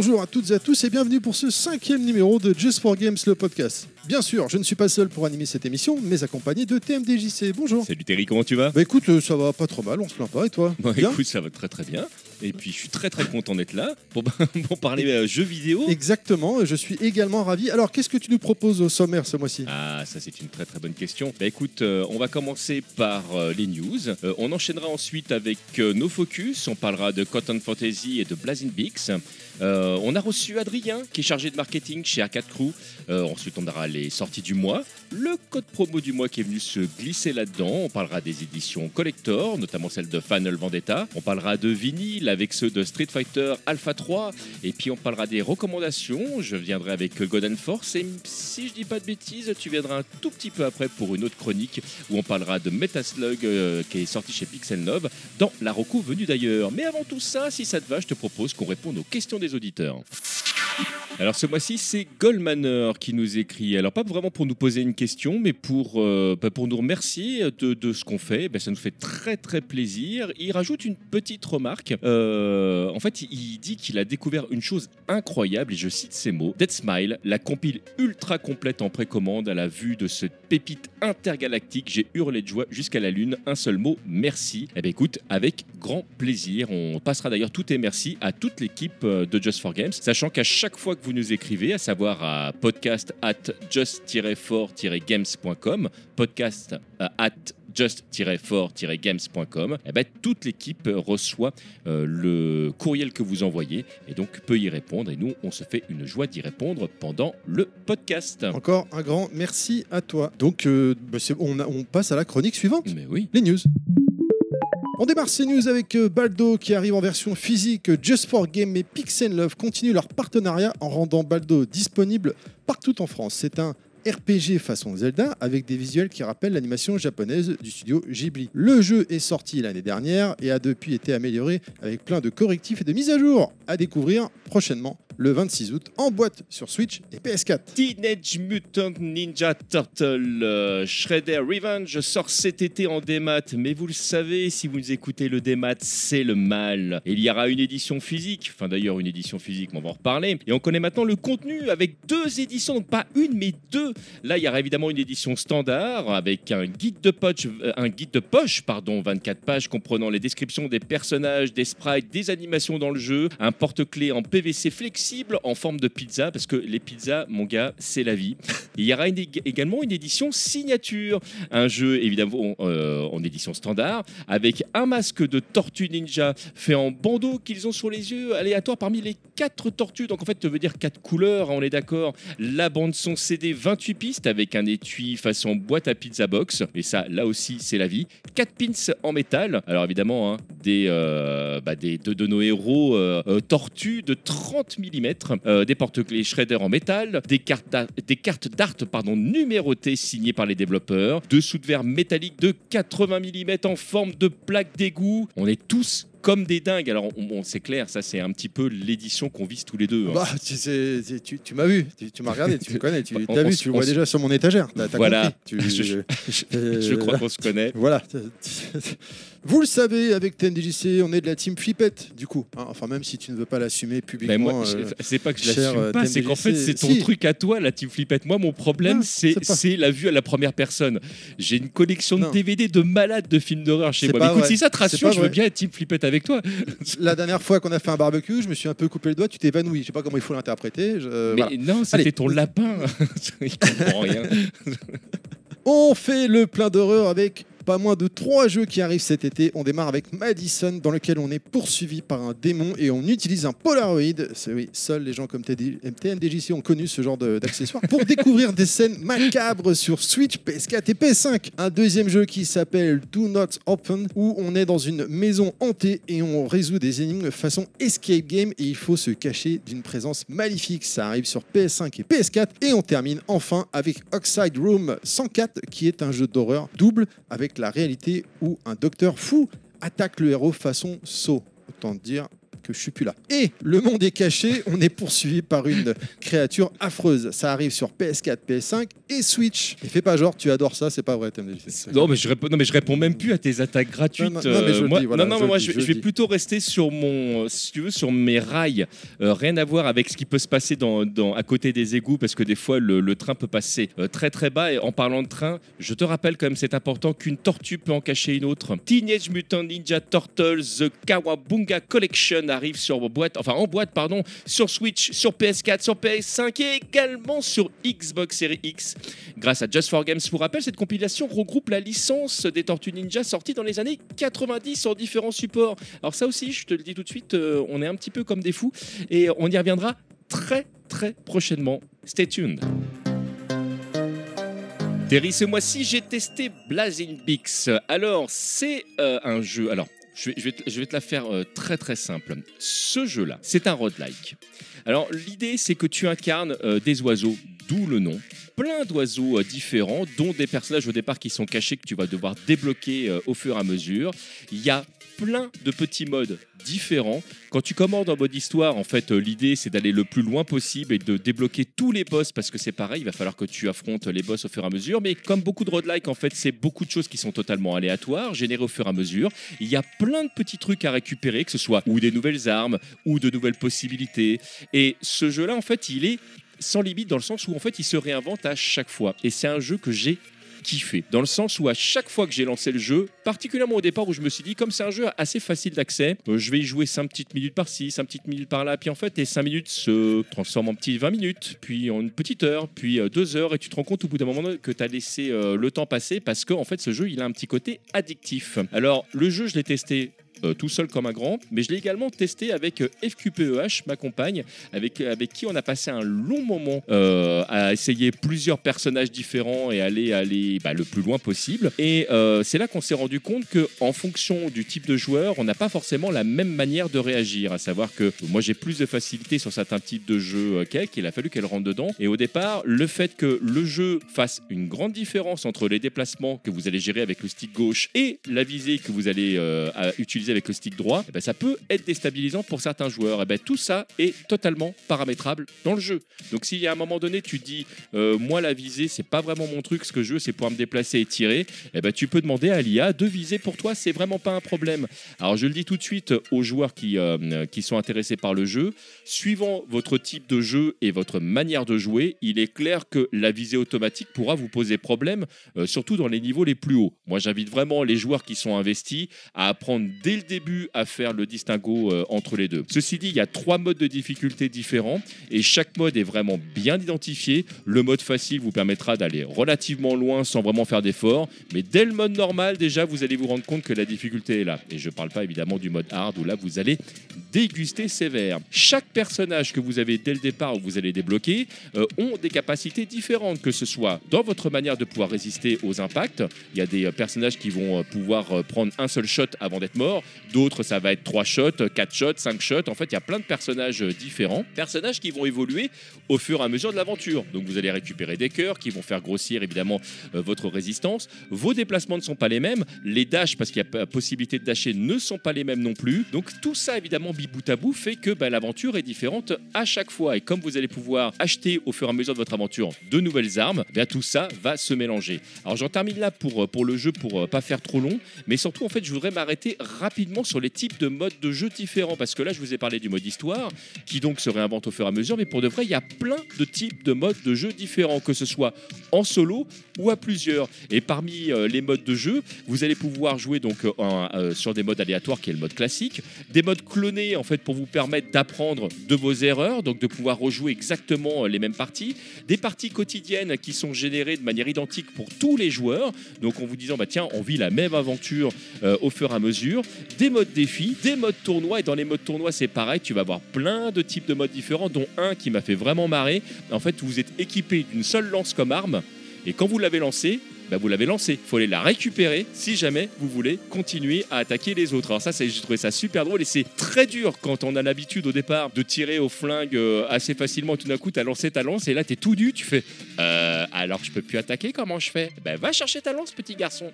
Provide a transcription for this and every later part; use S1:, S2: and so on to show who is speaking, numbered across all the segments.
S1: bonjour à toutes et à tous et bienvenue pour ce cinquième numéro de Just for Games, le podcast. Bien sûr, je ne suis pas seul pour animer cette émission, mais accompagné de TMDJC. Bonjour.
S2: Salut Terry, comment tu vas?
S1: Bah écoute, euh, ça va pas trop mal, on se plaint pas, et toi? Bien?
S2: écoute, ça va très très bien. Et puis je suis très très content d'être là pour, pour parler euh, jeux vidéo.
S1: Exactement, je suis également ravi. Alors, qu'est-ce que tu nous proposes au sommaire ce mois-ci?
S2: Ah, ça c'est une très très bonne question. Bah écoute, euh, on va commencer par euh, les news. Euh, on enchaînera ensuite avec euh, nos focus. On parlera de Cotton Fantasy et de Blazing Beaks. Euh, on a reçu Adrien qui est chargé de marketing chez Arcade Crew. Euh, ensuite, on aura les sorties du mois, le code promo du mois qui est venu se glisser là-dedans. On parlera des éditions collector, notamment celle de Final Vendetta. On parlera de vinyle avec ceux de Street Fighter Alpha 3. Et puis, on parlera des recommandations. Je viendrai avec Golden Force. Et si je dis pas de bêtises, tu viendras un tout petit peu après pour une autre chronique où on parlera de Metaslug euh, qui est sorti chez Pixel Love dans la Roku venue d'ailleurs. Mais avant tout ça, si ça te va, je te propose qu'on réponde aux questions des auditeurs. Alors ce mois-ci, c'est Goldmanner qui nous écrit. Alors pas vraiment pour nous poser une question, mais pour, euh, pour nous remercier de, ce qu'on fait. Ben, ça nous fait très très plaisir. Il rajoute une petite remarque. Euh, en fait, il- dit qu'il a découvert une chose incroyable, et je cite ces mots. Dead Smile, la compile ultra complète en précommande à la vue de ce pépite intergalactique. J'ai hurlé de joie jusqu'à la lune. Un seul mot, merci. Eh bien écoute, avec grand plaisir. On passera d'ailleurs tout et merci à toute l'équipe euh, de Just for Games, sachant qu'à chaque fois que vous nous écrivez, à savoir à podcast at just-for-games.com, podcast euh, at just-for-games.com, eh ben, toute l'équipe reçoit euh, le courriel que vous envoyez et donc peut y répondre. Et nous, on se fait une joie d'y répondre pendant le podcast.
S1: Encore un grand merci à toi. Donc, euh, bah, on, a- on passe à la chronique suivante.
S2: Mais oui.
S1: les news. On démarre ces news avec euh, Baldo qui arrive en version physique. Just for Game et Pixel Love continuent leur partenariat en rendant Baldo disponible partout en France. C'est un RPG façon Zelda avec des visuels qui rappellent l'animation japonaise du studio Ghibli. Le jeu est sorti l'année dernière et a depuis été amélioré avec plein de correctifs et de mises à jour à découvrir prochainement le 26 août en boîte sur Switch et PS4.
S2: Teenage Mutant Ninja Turtle euh, Shredder Revenge sort cet été en démat, mais vous le savez, si vous écoutez le démat, c'est le mal. Il y aura une édition physique, enfin d'ailleurs une édition physique, mais on va en reparler. Et on connaît maintenant le contenu avec deux éditions, pas une mais deux. Là, il y aura évidemment une édition standard avec un guide de poche, euh, un guide de pardon, 24 pages comprenant les descriptions des personnages, des sprites, des animations dans le jeu, un porte-clés en PVC flexible en forme de pizza parce que les pizzas, mon gars, c'est la vie. Il y aura également une édition signature, un jeu évidemment euh, en édition standard avec un masque de tortue ninja fait en bandeau qu'ils ont sur les yeux, aléatoire parmi les quatre tortues. Donc en fait, ça veut dire quatre couleurs, hein, on est d'accord. La bande son CD 28 pistes avec un étui façon boîte à pizza box. Et ça, là aussi, c'est la vie. Quatre pins en métal. Alors évidemment, hein, des, euh, bah, des de, de nos héros euh, euh, tortues de 30 mm, des porte-clés Shredder en métal, des cartes d'art- numérotées signées par les développeurs, deux sous de verre métalliques de 80 mm en forme de plaque d'égout. On est tous comme des dingues. Alors, on, on- c'est clair, ça c'est un petit peu l'édition qu'on vise tous les deux. hein.
S1: Bah, tu, sais, c'est- tu, tu m'as vu, tu, tu m'as regardé, tu me connais, tu
S2: On-
S1: as vu, tu le vois déjà sur mon étagère.
S2: Voilà.
S1: compris. Tu-
S2: Je-
S1: euh,
S2: Je crois qu'on se connaît.
S1: Voilà. Vous le savez, avec TNDJC, on est de la team Flippette, du coup. hein. enfin, même si tu ne veux pas l'assumer
S2: Mais
S1: publiquement.
S2: moi,
S1: euh,
S2: c'est pas que je l'assume
S1: euh,
S2: pas, c'est qu'en fait, c'est ton
S1: Si.
S2: truc à toi, la Team Flippette. Moi, mon problème, c'est la vue à la première personne. J'ai une collection de DVD de malades de films d'horreur chez moi. Mais écoute, si ça te rassure, je veux bien être Team Flippette avec toi.
S1: La dernière fois qu'on a fait un barbecue, je me suis un peu coupé le doigt, tu t'es évanoui. Je sais pas comment il faut l'interpréter. je- euh,
S2: Mais
S1: voilà.
S2: non, c'était ton lapin. Il comprend rien.
S1: On fait le plein d'horreur avec pas moins de trois jeux qui arrivent cet été. On démarre avec Madison, dans lequel on est poursuivi par un démon et on utilise un Polaroid. C'est oui, seuls les gens comme TD TNDJC ont connu ce genre d'accessoires pour découvrir des scènes macabres sur Switch, PS4 et PS5. Un deuxième jeu qui s'appelle Do Not Open, où on est dans une maison hantée et on résout des énigmes façon escape game et il faut se cacher d'une présence maléfique. Ça arrive sur PS5 et PS4 et on termine enfin avec Oxide Room 104 qui est un jeu d'horreur double avec la réalité où un docteur fou attaque le héros façon saut. Autant dire que je suis plus là. Et le monde est caché, on est poursuivi par une créature affreuse. Ça arrive sur PS4, PS5 et Switch. Et fais pas genre, tu adores ça, c'est pas vrai,
S2: Non mais, je réponds, non, mais je réponds même plus à tes attaques gratuites.
S1: Non, non, non, mais je le
S2: moi,
S1: dis, voilà,
S2: non,
S1: je
S2: mais moi, je,
S1: dis,
S2: vais-
S1: je
S2: je vais
S1: le dis.
S2: plutôt rester sur mon, si tu veux, sur mes rails. Euh, rien à voir avec ce qui peut se passer dans, dans- à côté des égouts, parce que des fois, le, le train peut passer euh, très très bas. Et en parlant de train, je te rappelle quand même, c'est important qu'une tortue peut en cacher une autre. Teenage Mutant Ninja Turtles The Kawabunga Collection arrive sur boîte, enfin en boîte, pardon, sur Switch, sur PS4, sur PS5 et également sur Xbox Series X. Grâce à Just for Games, pour rappel, cette compilation regroupe la licence des Tortues Ninja sortie dans les années 90 sur différents supports. Alors ça aussi, je te le dis tout de suite, euh, on est un petit peu comme des fous et on y reviendra très très prochainement. Stay tuned. Terry, ce mois-ci, j'ai testé Blazing Bix. Alors, c'est euh, un jeu. Alors, je vais, te, la faire euh, très très simple. Ce jeu-là, c'est un roguelike. Alors, l'idée, c'est que tu incarnes euh, des oiseaux, d'où le nom. Plein d'oiseaux euh, différents, dont des personnages au départ qui sont cachés, que tu vas devoir débloquer au fur et à mesure. Il y a plein de petits modes différents. Quand tu commandes en mode histoire, en fait, euh, l'idée c'est d'aller le plus loin possible et de débloquer tous les boss parce que c'est pareil, il va falloir que tu affrontes les boss au fur et à mesure. Mais comme beaucoup de roguelike, en fait, c'est beaucoup de choses qui sont totalement aléatoires, générées au fur et à mesure. Il y a plein de petits trucs à récupérer, que ce soit ou des nouvelles armes ou de nouvelles possibilités. Et ce jeu-là, en fait, il est sans limite dans le sens où en fait il se réinvente à chaque fois. Et c'est un jeu que j'ai kiffé. Dans le sens où à chaque fois que j'ai lancé le jeu, particulièrement au départ où je me suis dit, comme c'est un jeu assez facile d'accès, euh, je vais y jouer 5 petites minutes par-ci, 5 petites minutes par-là, puis en fait, les 5 minutes se transforment en petits 20 minutes, puis en une petite heure, puis 2 heures, et tu te rends compte au bout d'un moment que tu as laissé euh, le temps passer parce que en fait, ce jeu, il a un petit côté addictif. Alors, le jeu, je l'ai testé euh, tout seul comme un grand, mais je l'ai également testé avec euh, FQPEH, ma compagne, avec, avec qui on a passé un long moment euh, à essayer plusieurs personnages différents et aller, aller bah, le plus loin possible. Et euh, c'est là qu'on s'est rendu compte que en fonction du type de joueur, on n'a pas forcément la même manière de réagir. À savoir que moi j'ai plus de facilité sur certains types de jeux euh, qu'elle, qu'il a fallu qu'elle rentre dedans. Et au départ, le fait que le jeu fasse une grande différence entre les déplacements que vous allez gérer avec le stick gauche et la visée que vous allez euh, à- avec le stick droit, eh ben, ça peut être déstabilisant pour certains joueurs. Et ben, tout ça est totalement paramétrable dans le jeu. Donc si à un moment donné tu dis euh, moi la visée c'est pas vraiment mon truc, ce que je veux c'est pouvoir me déplacer et tirer, eh ben, tu peux demander à l'IA de viser pour toi, c'est vraiment pas un problème. Alors je le dis tout de suite aux joueurs qui, euh, qui sont intéressés par le jeu, suivant votre type de jeu et votre manière de jouer, il est clair que la visée automatique pourra vous poser problème, euh, surtout dans les niveaux les plus hauts. Moi j'invite vraiment les joueurs qui sont investis à apprendre dès le début à faire le distinguo euh, entre les deux? Ceci dit, il y a trois modes de difficulté différents et chaque mode est vraiment bien identifié. Le mode facile vous permettra d'aller relativement loin sans vraiment faire d'efforts, mais dès le mode normal, déjà, vous allez vous rendre compte que la difficulté est là. Et je ne parle pas évidemment du mode hard où là, vous allez déguster sévère. Chaque personnage que vous avez dès le départ où vous allez débloquer euh, ont des capacités différentes, que ce soit dans votre manière de pouvoir résister aux impacts. Il y a des euh, personnages qui vont pouvoir prendre un seul shot avant d'être mort, d'autres ça va être trois shots, quatre shots, cinq shots. En fait, il y a plein de personnages euh, différents, personnages qui vont évoluer au fur et à mesure de l'aventure. Donc vous allez récupérer des cœurs qui vont faire grossir évidemment euh, votre résistance. Vos déplacements ne sont pas les mêmes, les dashs parce qu'il y a possibilité de dasher ne sont pas les mêmes non plus. Donc tout ça évidemment mis bout à bout fait que bah, l'aventure est différente à chaque fois et comme vous allez pouvoir acheter au fur et à mesure de votre aventure de nouvelles armes, bah, tout ça va se mélanger. Alors j'en termine là pour, euh, pour le jeu pour pas faire trop long, mais surtout en fait je voudrais m'arrêter rapidement sur les types de modes de jeu différents parce que là je vous ai parlé du mode histoire qui donc se réinvente au fur et à mesure, mais pour de vrai il y a plein de types de modes de jeu différents, que ce soit en solo ou à plusieurs. Et parmi euh, les modes de jeu, vous allez pouvoir jouer donc euh, euh, sur des modes aléatoires qui est le mode classique, des modes clonés en fait pour vous permettre d'apprendre de vos erreurs, donc de pouvoir rejouer exactement les mêmes parties, des parties quotidiennes qui sont générées de manière identique pour tous les joueurs, donc en vous disant bah tiens on vit la même aventure au fur et à mesure, des modes défis, des modes tournois et dans les modes tournois c'est pareil, tu vas avoir plein de types de modes différents, dont un qui m'a fait vraiment marrer. En fait vous êtes équipé d'une seule lance comme arme. Et quand vous l'avez lancée bah, vous l'avez lancée. Il faut aller la récupérer si jamais vous voulez continuer à attaquer les autres. Alors ça, j'ai trouvé ça super drôle et c'est très dur quand on a l'habitude au départ de tirer au flingue euh, assez facilement. Tout d'un coup, tu as lancé ta lance et là, tu es tout nu. Tu fais euh, Alors je peux plus attaquer, comment je fais? Ben va chercher ta lance, petit garçon.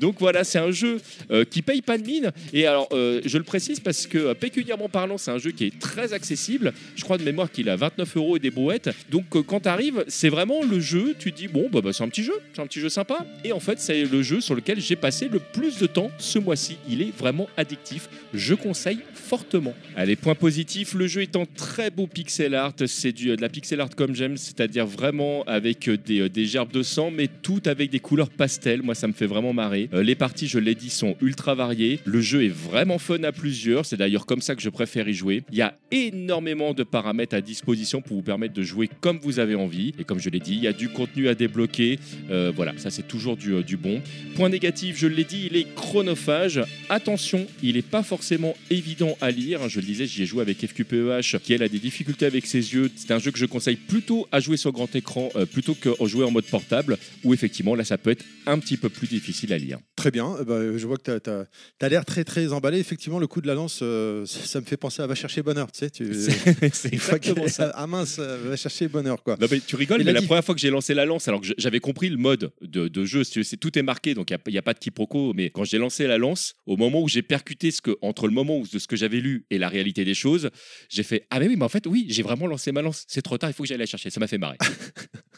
S2: Donc voilà, c'est un jeu euh, qui paye pas de mine. Et alors, euh, je le précise parce que euh, pécuniairement parlant, c'est un jeu qui est très accessible. Je crois de mémoire qu'il a 29 euros et des brouettes. Donc quand tu arrives, c'est vraiment le jeu. Tu te dis bon, bah, bah, c'est un petit jeu, c'est un petit jeu sympa. Et en fait, c'est le jeu sur lequel j'ai passé le plus de temps ce mois-ci. Il est vraiment addictif. Je conseille fortement. Allez, point positif, le jeu est en très beau pixel art. C'est du, de la pixel art comme j'aime, c'est-à-dire vraiment avec euh, des, euh, des gerbes de sang, mais tout avec des couleurs pastel. Moi, ça me fait vraiment marrer. Euh, les parties, je l'ai dit, sont ultra variées. Le jeu est vraiment fun à plusieurs. C'est d'ailleurs comme ça que je préfère y jouer. Il y a énormément de paramètres à disposition pour vous permettre de jouer comme vous avez envie. Et comme je l'ai dit, il y a du contenu à débloquer. Euh, voilà, ça c'est toujours du, euh, du bon. Point négatif, je l'ai dit, il est chronophage. Attention, il n'est pas forcément évident à lire. Je le disais, j'y ai joué avec FQPEH, qui elle a des difficultés avec ses yeux. C'est un jeu que je conseille plutôt à jouer sur grand écran euh, plutôt que jouer en mode portable, où effectivement là ça peut être un petit peu plus difficile à lire.
S1: Très bien, Eh ben, je vois que tu as, l'air très très emballé. Effectivement, le coup de la lance, euh, ça ça me fait penser à Va chercher bonheur. Tu sais, tu...
S2: C'est
S1: une fois
S2: exactement ça.
S1: Ah mince, euh, Va chercher bonheur quoi.
S2: Non, mais tu rigoles,
S1: Et
S2: mais
S1: la
S2: première fois que j'ai lancé la lance, alors que j'avais compris le mode de, de jeu, c'est- tout est marqué, donc il n'y a, pas de quiproquo, mais quand j'ai lancé la lance, au moment où j'ai percuté ce que, entre le moment où, de ce que j'avais lu et la réalité des choses, j'ai fait Ah, mais oui, mais en fait, oui, j'ai vraiment lancé ma lance, c'est trop tard, il faut que j'aille la chercher, ça m'a fait marrer.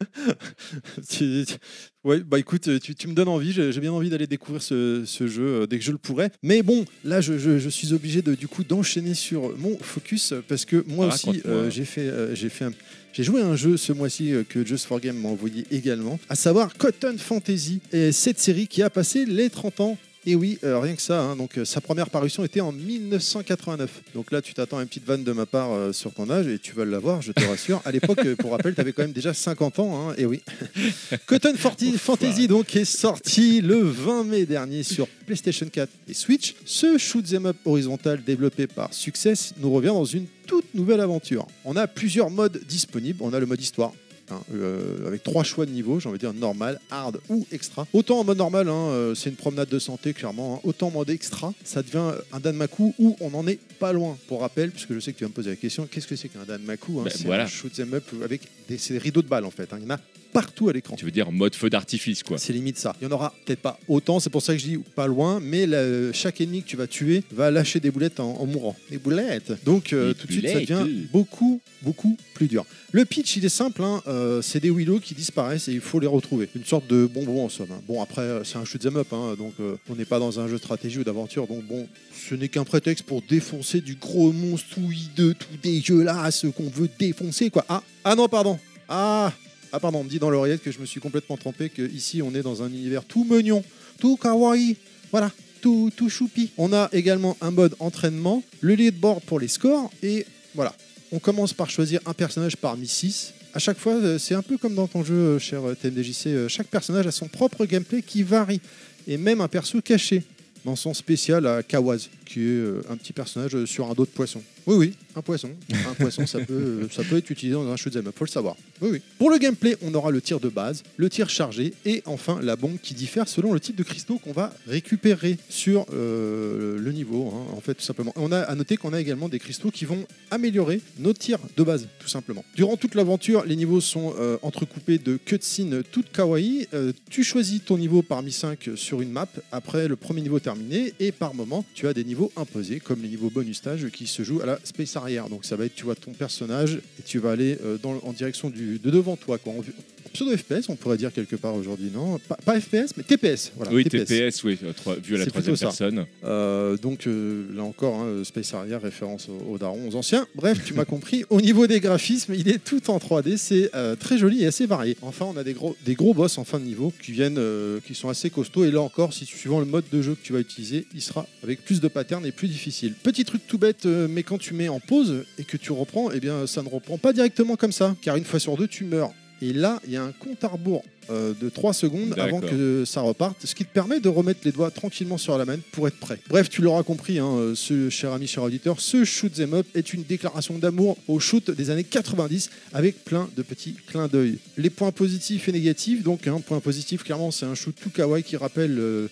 S1: Ouais, bah écoute, tu, tu me donnes envie, j'ai bien envie d'aller découvrir ce, ce jeu euh, dès que je le pourrai. Mais bon, là je, je- je suis obligé de du coup d'enchaîner sur mon focus euh, parce que moi
S2: Ah,
S1: aussi euh, j'ai fait euh, j'ai fait un- j'ai joué à un jeu ce mois-ci euh, que Just for Game m'a envoyé également, à savoir Cotton Fantasy, et cette série qui a passé les 30 ans. Et oui, euh, rien que ça. hein, donc euh, sa première parution était en 1989. Donc là, tu t'attends à une petite vanne de ma part euh, sur ton âge et tu vas l'avoir, je te rassure. À l'époque, pour rappel, tu avais quand même déjà 50 ans. hein, et oui. Cotton Forti- Fantasy donc est sorti le 20 mai dernier sur PlayStation 4 et Switch. Ce shoot 'em up horizontal développé par Success nous revient dans une toute nouvelle aventure. On a plusieurs modes disponibles. On a le mode histoire. Hein, euh, avec trois choix de niveau, j'ai envie de dire normal, hard ou extra. Autant en mode normal, hein, euh, c'est une promenade de santé clairement. hein. Autant en mode extra, ça devient un Danmaku où on n'en est pas loin. Pour rappel, puisque je sais que tu vas me poser la question, qu'est-ce que c'est qu'un Danmaku
S2: Ben,
S1: C'est
S2: voilà.
S1: un shoot 'em up avec des, rideaux de balles en fait. hein. Il y en a partout à l'écran.
S2: tu veux dire mode feu d'artifice, quoi.
S1: C'est limite ça. Il y en aura peut-être pas autant, c'est pour ça que je dis pas loin, mais la- chaque ennemi que tu vas tuer va lâcher des boulettes en, en mourant. Des boulettes Donc euh,
S2: Des
S1: tout de suite, ça devient beaucoup, beaucoup plus dur. Le pitch, il est simple, hein, euh, c'est des willows qui disparaissent et il faut les retrouver. Une sorte de bonbon en somme. hein. Bon, après, euh, c'est un shoot 'em up, hein, donc euh, on n'est pas dans un jeu de stratégie ou d'aventure, donc bon, ce n'est qu'un prétexte pour défoncer du gros monstre tout hideux, tout dégueulasse qu'on veut défoncer, quoi. Ah, ah non, pardon. Ah, ah pardon, on me dit dans l'oreillette que je me suis complètement trompé, que ici on est dans un univers tout mignon, tout kawaii, voilà, tout, tout choupi. On a également un mode entraînement, le leaderboard pour les scores, et voilà. On commence par choisir un personnage parmi 6. À chaque fois, euh, c'est un peu comme dans ton jeu, euh, cher euh, TMDJC, chaque personnage a son propre gameplay qui varie, et même un perso caché dans son spécial à Kawaz, qui est euh, un petit personnage euh, sur un dos de poisson. Oui, oui, un poisson. Un poisson, ça peut, euh, ça peut être utilisé dans un shoot'em up, faut le savoir. Oui, oui. Pour le gameplay, on aura le tir de base, le tir chargé et enfin la bombe qui diffère selon le type de cristaux qu'on va récupérer sur le niveau, hein, en fait, tout simplement. On a à noter qu'on a également des cristaux qui vont améliorer nos tirs de base, tout simplement. Durant toute l'aventure, les niveaux sont entrecoupés de cutscenes toutes kawaii. Tu choisis ton niveau parmi 5 sur une map après le premier niveau terminé et par moment, tu as des niveaux imposés comme les niveaux bonus stage qui se jouent à la space arrière. Donc ça va être, tu vois ton personnage et tu vas aller euh, dans, en direction du, de devant toi, quoi. En, en pseudo FPS, on pourrait dire quelque part aujourd'hui, non? Pas, pas FPS, mais TPS. Voilà,
S2: oui, TPS, oui, vu à la troisième personne.
S1: Euh, donc euh, là encore, hein, Space Harrier, référence aux, aux darons, aux anciens. Bref, tu m'as compris. Au niveau des graphismes, il est tout en 3D, c'est euh, très joli et assez varié. Enfin, on a des gros, des gros boss en fin de niveau qui viennent, euh, qui sont assez costauds. Et là encore, si suivant le mode de jeu que tu vas utiliser, il sera avec plus de patterns et plus difficile. Petit truc tout bête, mais quand tu mets en pause et que tu reprends, eh bien, ça ne reprend pas directement comme ça, car une fois sur deux, tu meurs. Et là, il y a un compte à rebours euh, de 3 secondes avant que ça reparte, ce qui te permet de remettre les doigts tranquillement sur la main pour être prêt. Bref, tu l'auras compris, hein, euh, ce cher ami, cher auditeur, ce shoot 'em up est une déclaration d'amour au shoot des années 90 avec plein de petits clins d'œil. Les points positifs et négatifs, donc un point positif, clairement, c'est un shoot tout kawaii qui rappelle euh,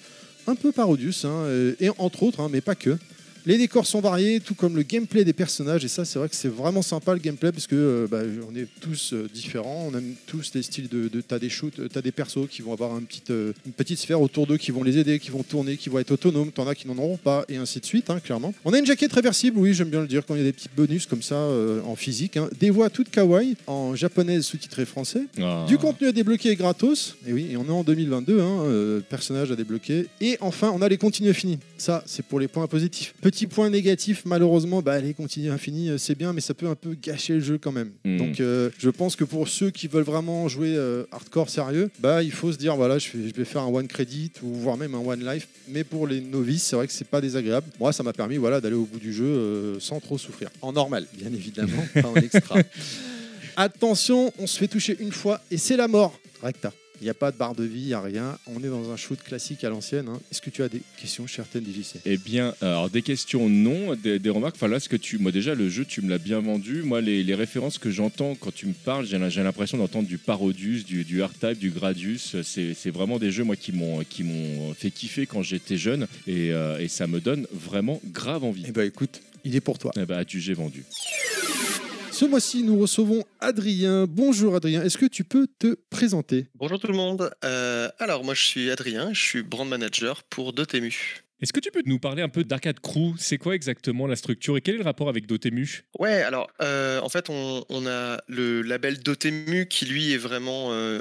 S1: un peu Parodius, hein, et entre autres, hein, mais pas que. Les décors sont variés, tout comme le gameplay des personnages. Et ça, c'est vrai que c'est vraiment sympa le gameplay parce que euh, bah, on est tous euh, différents. On aime tous des styles de. de t'as des shoots, euh, t'as des persos qui vont avoir un petit, euh, une petite sphère autour d'eux qui vont les aider, qui vont tourner, qui vont être autonomes. T'en as qui n'en auront pas, et ainsi de suite, hein, clairement. On a une jaquette réversible, oui, j'aime bien le dire, quand il y a des petits bonus comme ça en physique. hein. Des voix toutes kawaii, en japonais sous-titré français.
S2: Ah.
S1: Du contenu à débloquer gratos. Et oui, et on est en 2022, hein, personnage à débloquer. Et enfin, on a les continues infinis. Ça, c'est pour les points positifs. Petit point négatif, malheureusement, bah, les continues infinis, euh, c'est bien, mais ça peut un peu gâcher le jeu quand même.
S2: Mm.
S1: Donc, euh, je pense que pour ceux qui veulent vraiment jouer euh, hardcore sérieux, bah, il faut se dire, voilà, je, vais faire un one credit ou voire même un one life. Mais pour les novices, c'est vrai que c'est pas désagréable. Moi, ça m'a permis, voilà, d'aller au bout du jeu euh, sans trop souffrir. En normal, bien évidemment, pas en extra. Attention, on se fait toucher une fois et c'est la mort. Recta. Il n'y a pas de barre de vie, il n'y a rien. On est dans un shoot classique à l'ancienne. hein. Est-ce que tu as des questions, cher TNDJC
S2: Eh bien, alors des questions non, des, des remarques. Enfin là, ce que tu, moi déjà le jeu, tu me l'as bien vendu. Moi, les, les références que j'entends quand tu me parles, j'ai j'ai l'impression d'entendre du Parodius, du, du R-Type, du Gradius. C'est c'est vraiment des jeux moi qui m'ont qui m'ont fait kiffer quand j'étais jeune et, euh, et ça me donne vraiment grave envie.
S1: Eh ben écoute, il est pour toi.
S2: Eh ben, as-tu j'ai vendu
S1: Ce mois-ci, nous recevons Adrien. Bonjour Adrien, est-ce que tu peux te présenter?
S3: Bonjour tout le monde. Euh, alors moi je suis Adrien, je suis brand manager pour Dotemu.
S4: Est-ce que tu peux nous parler un peu d'Arcade Crew? C'est quoi exactement la structure et quel est le rapport avec Dotemu?
S3: Ouais, alors euh, en fait on, a le label Dotemu qui lui est vraiment euh,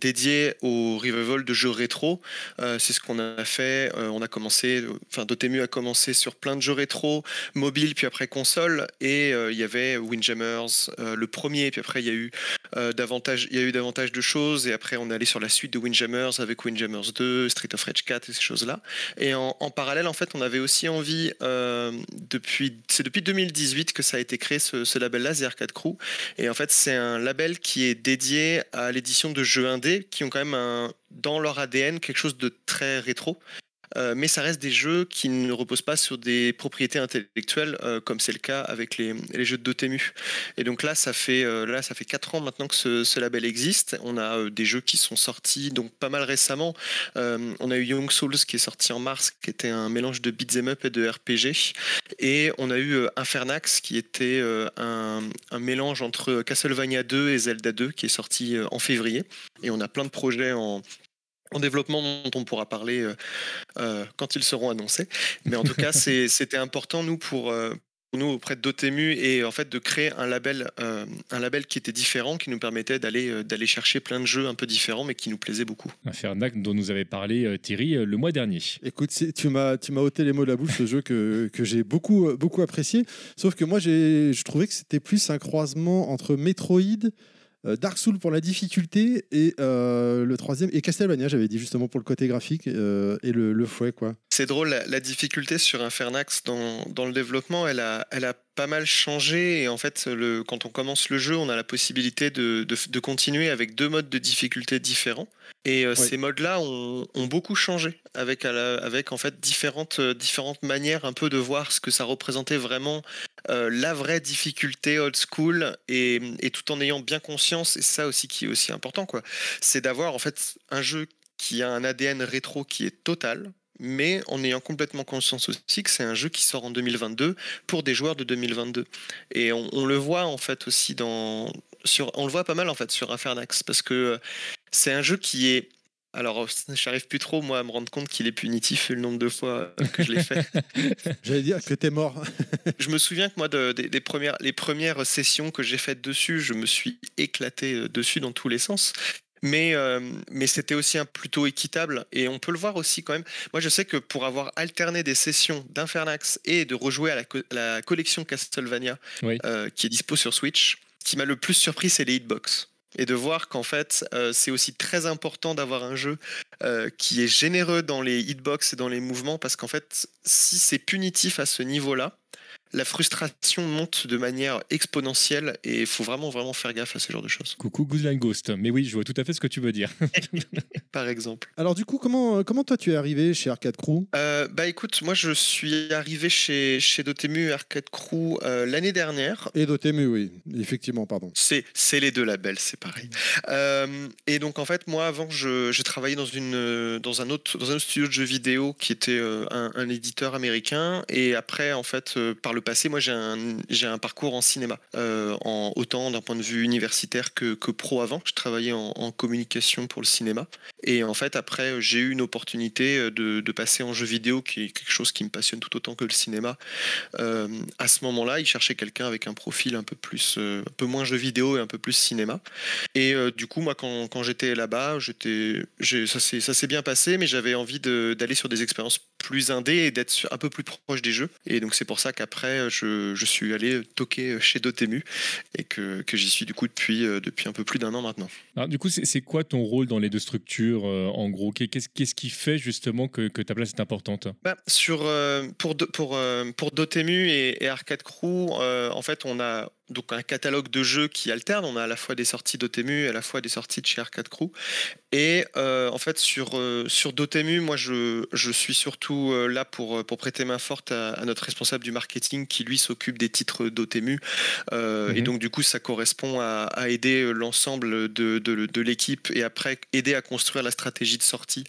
S3: dédié au revival de jeux rétro. Euh, c'est ce qu'on a fait. On a commencé, enfin Dotemu a commencé sur plein de jeux rétro, mobile puis après console et il y avait Windjammers le premier puis après il y a eu davantage, y a eu davantage de choses et après on est allé sur la suite de Windjammers avec Windjammers 2, Street of Rage 4 et ces choses là. Et en parallèle, en fait, on avait aussi envie, euh, depuis, c'est depuis 2018 que ça a été créé ce, label-là, The Arcade Crew. Et en fait, c'est un label qui est dédié à l'édition de jeux indés qui ont quand même dans leur ADN quelque chose de très rétro. Euh, mais ça reste des jeux qui ne reposent pas sur des propriétés intellectuelles, euh, comme c'est le cas avec les, jeux de Dotemu. Et donc là, ça fait euh, là, ça fait quatre ans maintenant que ce, label existe. On a euh, des jeux qui sont sortis donc pas mal récemment. On a eu Young Souls qui est sorti en mars, qui était un mélange de beat'em up et de RPG. Et on a eu Infernax qui était un, mélange entre Castlevania 2 et Zelda 2 qui est sorti en février. Et on a plein de projets en en développement dont on pourra parler euh, euh, quand ils seront annoncés. Mais en tout cas, c'était important, nous, pour, euh, pour nous, auprès de Dotemu, et en fait, de créer un label, euh, un label qui était différent, qui nous permettait d'aller d'aller chercher plein de jeux un peu différents, mais qui nous plaisaient beaucoup.
S4: Infernac dont nous avait parlé Thierry le mois dernier.
S1: Écoute, tu m'as tu m'as ôté les mots de la bouche, ce jeu que, que j'ai beaucoup, beaucoup apprécié. Sauf que moi, j'ai- je trouvais que c'était plus un croisement entre Metroid, Dark Souls pour la difficulté et euh, le troisième, et Castlevania, j'avais dit justement pour le côté graphique euh, et le, le fouet, quoi.
S3: C'est drôle, la, la difficulté sur Infernax dans, dans le développement, elle a, elle a pas mal changé. Et en fait, le, quand on commence le jeu, on a la possibilité de, de, de continuer avec deux modes de difficulté différents. Et euh, ces modes-là ont, ont beaucoup changé avec, avec en fait différentes, euh, différentes manières un peu de voir ce que ça représentait vraiment euh, la vraie difficulté old school et, et tout en ayant bien conscience, et ça aussi qui est aussi important, quoi, c'est d'avoir en fait un jeu qui a un ADN rétro qui est total, mais en ayant complètement conscience aussi que c'est un jeu qui sort en 2022 pour des joueurs de 2022. Et on, on le voit en fait aussi dans sur, on le voit pas mal en fait sur Infernax parce que c'est un jeu qui est alors, j'arrive plus trop, moi, à me rendre compte qu'il est punitif, le nombre de fois que je l'ai fait.
S1: J'allais dire que t'es mort.
S3: je me souviens que moi, de- des- des premières, les premières sessions que j'ai faites dessus, je me suis éclaté euh, dessus dans tous les sens. Mais, euh, mais c'était aussi un plutôt équitable et on peut le voir aussi quand même. Moi, je sais que pour avoir alterné des sessions d'Infernax et de rejouer à la, co- la collection Castlevania
S4: Oui.
S3: euh, qui est dispo sur Switch, ce qui m'a le plus surpris, c'est les hitbox. Et de voir qu'en fait, euh, c'est aussi très important d'avoir un jeu euh, qui est généreux dans les hitbox et dans les mouvements parce qu'en fait, si c'est punitif à ce niveau-là, la frustration monte de manière exponentielle et il faut vraiment, vraiment faire gaffe à ce genre de choses.
S4: Coucou Goose Ghost. Mais oui, je vois tout à fait ce que tu veux dire.
S3: Par exemple.
S1: Alors du coup, comment, comment toi tu es arrivé chez Arcade Crew?
S3: Euh, bah écoute, moi je suis arrivé chez, chez Dotemu Arcade Crew euh, l'année dernière.
S1: Et Dotemu, oui, effectivement, pardon.
S3: C'est, c'est les deux labels, c'est pareil. Euh, et donc en fait, moi avant, je, je travaillais dans, une, euh, dans, un autre, dans un autre studio de jeux vidéo qui était euh, un, un éditeur américain. Et après, en fait, euh, par le passé, moi j'ai un, parcours en cinéma, euh, autant d'un point de vue universitaire que, pro avant. Je travaillais en, communication pour le cinéma. Et en fait, après, j'ai eu une opportunité euh, de, passer en jeu vidéo, qui est quelque chose qui me passionne tout autant que le cinéma. Euh, à ce moment-là, il cherchait quelqu'un avec un profil un peu plus, un peu moins jeu vidéo et un peu plus cinéma. Et du coup, moi, quand, j'étais là-bas, ça s'est, bien passé, mais j'avais envie d'aller sur des expériences plus indé et d'être un peu plus proche des jeux. Et donc c'est pour ça qu'après, je, je suis allé toquer chez Dotemu et que, que j'y suis du coup depuis, euh, depuis un peu plus d'un an maintenant.
S4: Alors, du coup, c'est quoi ton rôle dans les deux structures euh, en gros? Qu'est- Qu'est-ce qu'est-ce qui fait justement que, que ta place est importante?
S3: Bah, sur, euh, pour, pour, euh, pour Dotemu et, et Arcade Crew, euh, en fait, on a donc un catalogue de jeux qui alterne. On a à la fois des sorties Dotemu et à la fois des sorties de chez Arcade Crew. Et euh, en fait, sur, euh, sur Dotemu, moi, je, je suis surtout euh, là pour, pour prêter main forte à, à notre responsable du marketing qui, lui, s'occupe des titres Dotemu. Et
S4: Mhm.
S3: donc, du coup, ça correspond à, à aider l'ensemble de, de, de l'équipe et après aider à construire la stratégie de sortie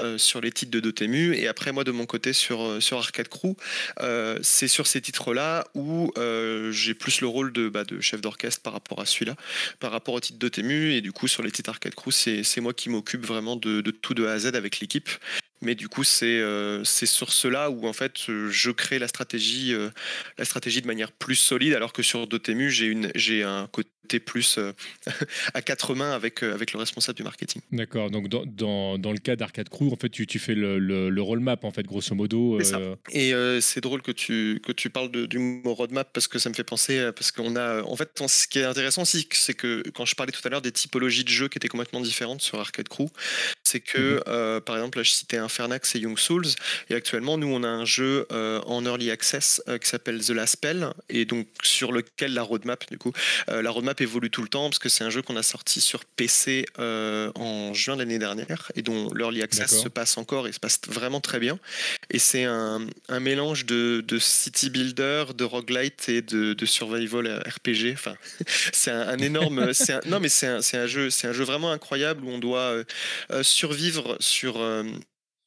S3: euh, sur les titres de Dotemu. Et après, moi, de mon côté, sur, sur Arcade Crew, euh, c'est sur ces titres-là où euh, j'ai plus le rôle de, bah, de chef d'orchestre par rapport à celui-là, par rapport au titre Dotemu. Et du coup, sur les titres Arcade Crew, c'est moi qui m'occupe vraiment de, de tout de A à Z avec l'équipe. Mais du coup, c'est euh, sur cela où en fait euh, je crée la stratégie, euh, la stratégie de manière plus solide, alors que sur Dotemu, j'ai un côté plus euh, à quatre mains avec euh, avec le responsable du marketing.
S4: D'accord, donc dans, dans, dans le cas d'Arcade Crew, en fait, tu, tu fais le, le, le roadmap, en fait, grosso modo.
S3: Ça.
S4: euh,
S3: Et c'est drôle que tu, que tu parles de- du mot roadmap parce que ça me fait penser, parce qu'on a, en fait, ce qui est intéressant aussi, c'est que quand je parlais tout à l'heure des typologies de jeux qui étaient complètement différentes sur Arcade Crew, c'est que, euh, par exemple, là, je citais Infernax et Young Souls, et actuellement, nous, on a un jeu en early access qui s'appelle The Last Spell, et donc sur lequel la roadmap, du coup, la roadmap évolue tout le temps parce que c'est un jeu qu'on a sorti sur PC euh, en juin de l'année dernière et dont l'early access se passe encore et se passe vraiment très bien. Et c'est un, un mélange de, de city builder, de roguelite et de, de survival RPG. Enfin, c'est un, un énorme. c'est un- non, mais c'est un, c'est un jeu, c'est un jeu vraiment incroyable où on doit euh, euh, survivre sur.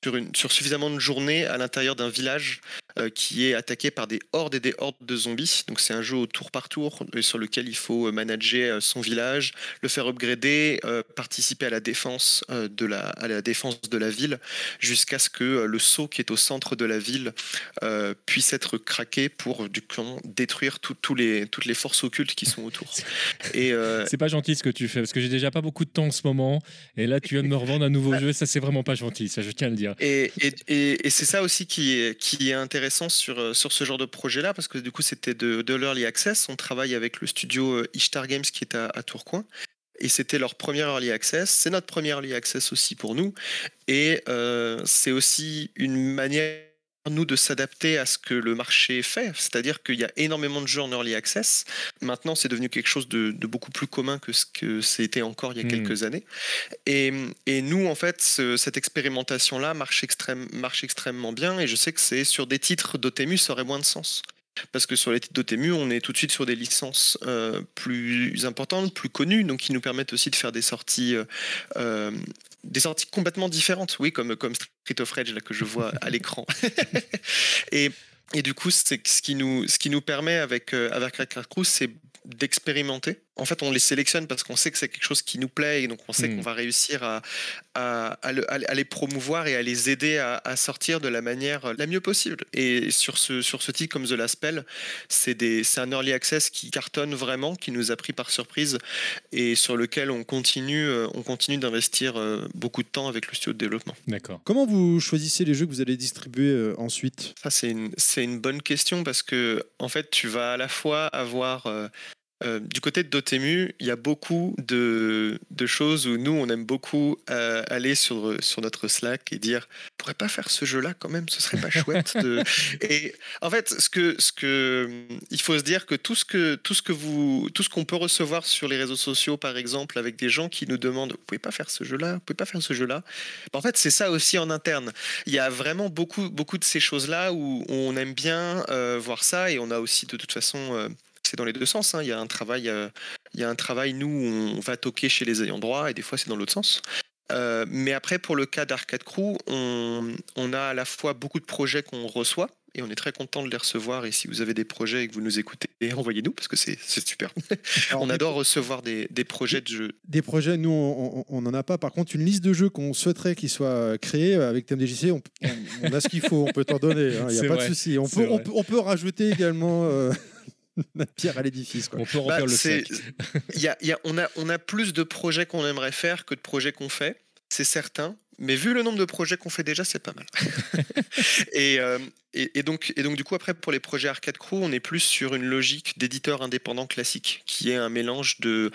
S3: Sur, une, sur suffisamment de journées à l'intérieur d'un village euh, qui est attaqué par des hordes et des hordes de zombies. Donc c'est un jeu au tour par tour euh, sur lequel il faut euh, manager euh, son village, le faire upgrader, participer à la défense de la à la défense de la ville jusqu'à ce que le sceau qui est au centre de la ville puisse être craqué pour du coup détruire tout- les toutes les forces occultes qui sont autour. Et
S4: C'est pas gentil ce que tu fais, parce que j'ai déjà pas beaucoup de temps en ce moment, et là, tu viens de me revendre un nouveau jeu, ça, c'est vraiment pas gentil, ça, je tiens à le dire.
S3: Et, c'est ça aussi qui est, intéressant sur, euh, sur ce genre de projet-là, parce que du coup, c'était de, l'early access. On travaille avec le studio euh, Ishtar Games qui est à, à Tourcoing. Et c'était leur premier early access. C'est notre premier early access aussi pour nous. Et euh, c'est aussi une manière nous de s'adapter à ce que le marché fait, c'est-à-dire qu'il y a énormément de jeux en early access. Maintenant, c'est devenu quelque chose de, de beaucoup plus commun que ce que c'était encore il y a
S4: Hmm.
S3: quelques années. Et, et nous, en fait, ce- cette expérimentation-là marche, extrême, marche extrêmement bien. Et je sais que c'est sur des titres d'Otemu, ça aurait moins de sens. Parce que sur les titres d'Otemu, on est tout de suite sur des licences euh, plus importantes, plus connues, donc qui nous permettent aussi de faire des sorties, euh, euh, des sorties complètement différentes. Oui, comme, comme Street of Rage là, que je vois à l'écran. et, et du coup, c'est ce qui nous, ce qui nous permet avec euh, avec Crew, c'est d'expérimenter. En fait, on les sélectionne parce qu'on sait que c'est quelque chose qui nous plaît et donc on sait
S4: Mm.
S3: qu'on va réussir à, à, à le- à les promouvoir et à les aider à, à sortir de la manière la mieux possible. Et sur ce, sur ce titre comme The Last Spell, c'est un early access qui cartonne vraiment, qui nous a pris par surprise et sur lequel on continue, euh, on continue d'investir euh, beaucoup de temps avec le studio de développement.
S4: D'accord.
S1: Comment vous choisissez les jeux que vous allez distribuer euh, ensuite?
S3: Ça, c'est une, c'est une bonne question parce que, en fait, tu vas à la fois avoir euh, du côté de Dotemu, il y a beaucoup de, choses où nous, on aime beaucoup euh, aller sur, sur notre Slack et dire on pourrait pas faire ce jeu-là quand même, ce serait pas chouette. De... Et en fait, ce que, ce que, il faut se dire que tout ce que tout ce que vous, tout ce qu'on peut recevoir sur les réseaux sociaux, par exemple, avec des gens qui nous demandent vous pouvez pas faire ce jeu-là, vous pouvez pas faire ce jeu-là. En fait, c'est ça aussi en interne. Il y a vraiment beaucoup beaucoup de ces choses-là où on aime bien euh, voir ça et on a aussi de toute façon c'est dans les deux sens. Hein. Il y a un travail, euh, il y a un travail nous on va toquer chez les ayants droit et des fois c'est dans l'autre sens. Euh, mais après, pour le cas d'Arcade Crew, on, a à la fois beaucoup de projets qu'on reçoit et on est très content de les recevoir. Et si vous avez des projets et que vous nous écoutez, envoyez-nous parce que c'est super. on adore recevoir des, projets de jeux.
S1: Des projets, nous, on n'en a pas. Par contre, une liste de jeux qu'on souhaiterait qu'ils soient créés avec TMDJC, on, on a ce qu'il faut, on peut t'en donner. Hein. Il n'y a pas de souci. On peut, on peut, rajouter également. Euh, la pierre à l'édifice.
S4: On peut remplir bah, le sac.
S3: y a, y a, on, a, on a plus de projets qu'on aimerait faire que de projets qu'on fait, c'est certain. Mais vu le nombre de projets qu'on fait déjà, c'est pas mal. Euh, et, et, donc, et donc, du coup, après, pour les projets Arcade Crew, on est plus sur une logique d'éditeur indépendant classique, qui est un mélange de,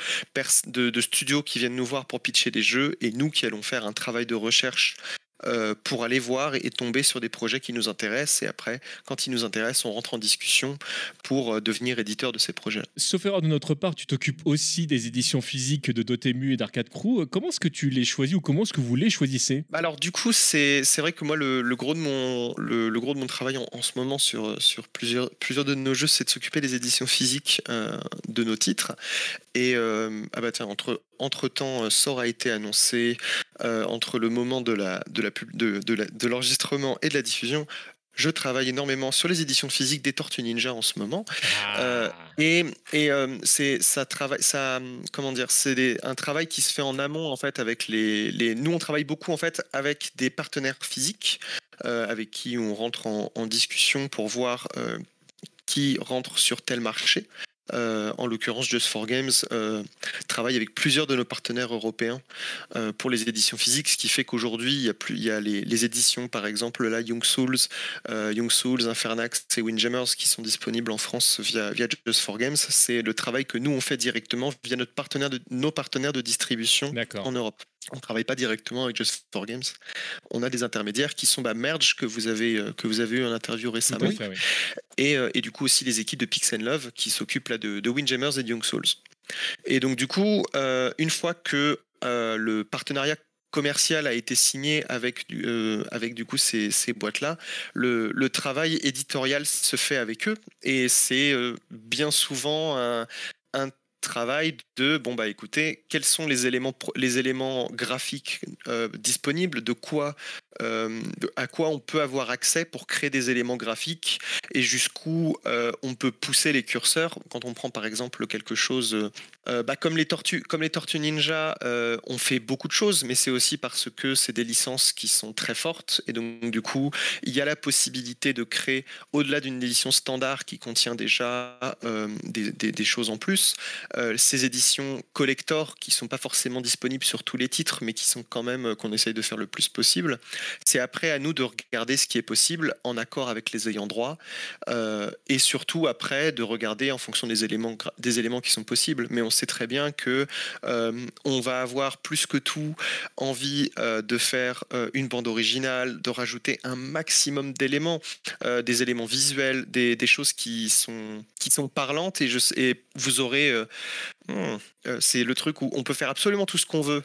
S3: de, de studios qui viennent nous voir pour pitcher des jeux et nous qui allons faire un travail de recherche euh, pour aller voir et tomber sur des projets qui nous intéressent. Et après, quand ils nous intéressent, on rentre en discussion pour euh, devenir éditeur de ces projets.
S4: Sauf erreur de notre part, tu t'occupes aussi des éditions physiques de Dotemu et d'Arcade Crew. Comment est-ce que tu les choisis ou comment est-ce que vous les choisissez?
S3: Bah Alors du coup, c'est vrai que moi, le, gros, de mon, le, gros de mon travail en, ce moment sur, sur plusieurs, plusieurs de nos jeux, c'est de s'occuper des éditions physiques euh, de nos titres. Et ah bah tiens, entre, entre temps, sort a été annoncé, entre le moment de la, de la de, l'enregistrement et de la diffusion, je travaille énormément sur les éditions physiques des Tortues Ninja en ce moment. Ah. Euh, et, euh, c'est ça travaille, ça comment dire, c'est un travail qui se fait en amont en fait avec les, les, Nous, on travaille beaucoup en fait avec des partenaires physiques euh, avec qui on rentre en, en discussion pour voir qui rentre sur tel marché. Euh, en l'occurrence Just for Games, euh, travaille avec plusieurs de nos partenaires européens euh, pour les éditions physiques, ce qui fait qu'aujourd'hui, il y a, plus, il y a les, éditions, par exemple, là, Young Souls, Young Souls, Infernax et Windjammers qui sont disponibles en France via, via Just for Games. C'est le travail que nous, on fait directement via notre partenaire de, nos partenaires de distribution en Europe. On ne travaille pas directement avec Just for Games. On a des intermédiaires qui sont bah, Merge, que vous avez, que vous avez eu en interview récemment. et, et, du coup aussi les équipes de Pix Love qui s'occupent là de, de Windjammers et de Young Souls. Et donc du coup, euh, une fois que euh, le partenariat commercial a été signé avec, euh, avec du coup ces, ces boîtes-là, le, travail éditorial se fait avec eux et c'est bien souvent un, un travail de bon bah écoutez quels sont les éléments les éléments graphiques disponibles de quoi euh, à quoi on peut avoir accès pour créer des éléments graphiques et jusqu'où euh, on peut pousser les curseurs. Quand on prend par exemple quelque chose euh, bah, comme, les tortues, comme les tortues ninja, on fait beaucoup de choses, mais c'est aussi parce que c'est des licences qui sont très fortes et donc du coup il y a la possibilité de créer au-delà d'une édition standard qui contient déjà des, des, choses en plus, ces éditions collector qui sont pas forcément disponibles sur tous les titres, mais qui sont quand même qu'on essaye de faire le plus possible. C'est après à nous de regarder ce qui est possible en accord avec les ayants droit euh, et surtout après de regarder en fonction des éléments, des éléments qui sont possibles. Mais on sait très bien que euh, on va avoir plus que tout envie euh, de faire une bande originale, de rajouter un maximum d'éléments, des éléments visuels, des, choses qui sont, qui sont parlantes et vous aurez hmm, c'est le truc où on peut faire absolument tout ce qu'on veut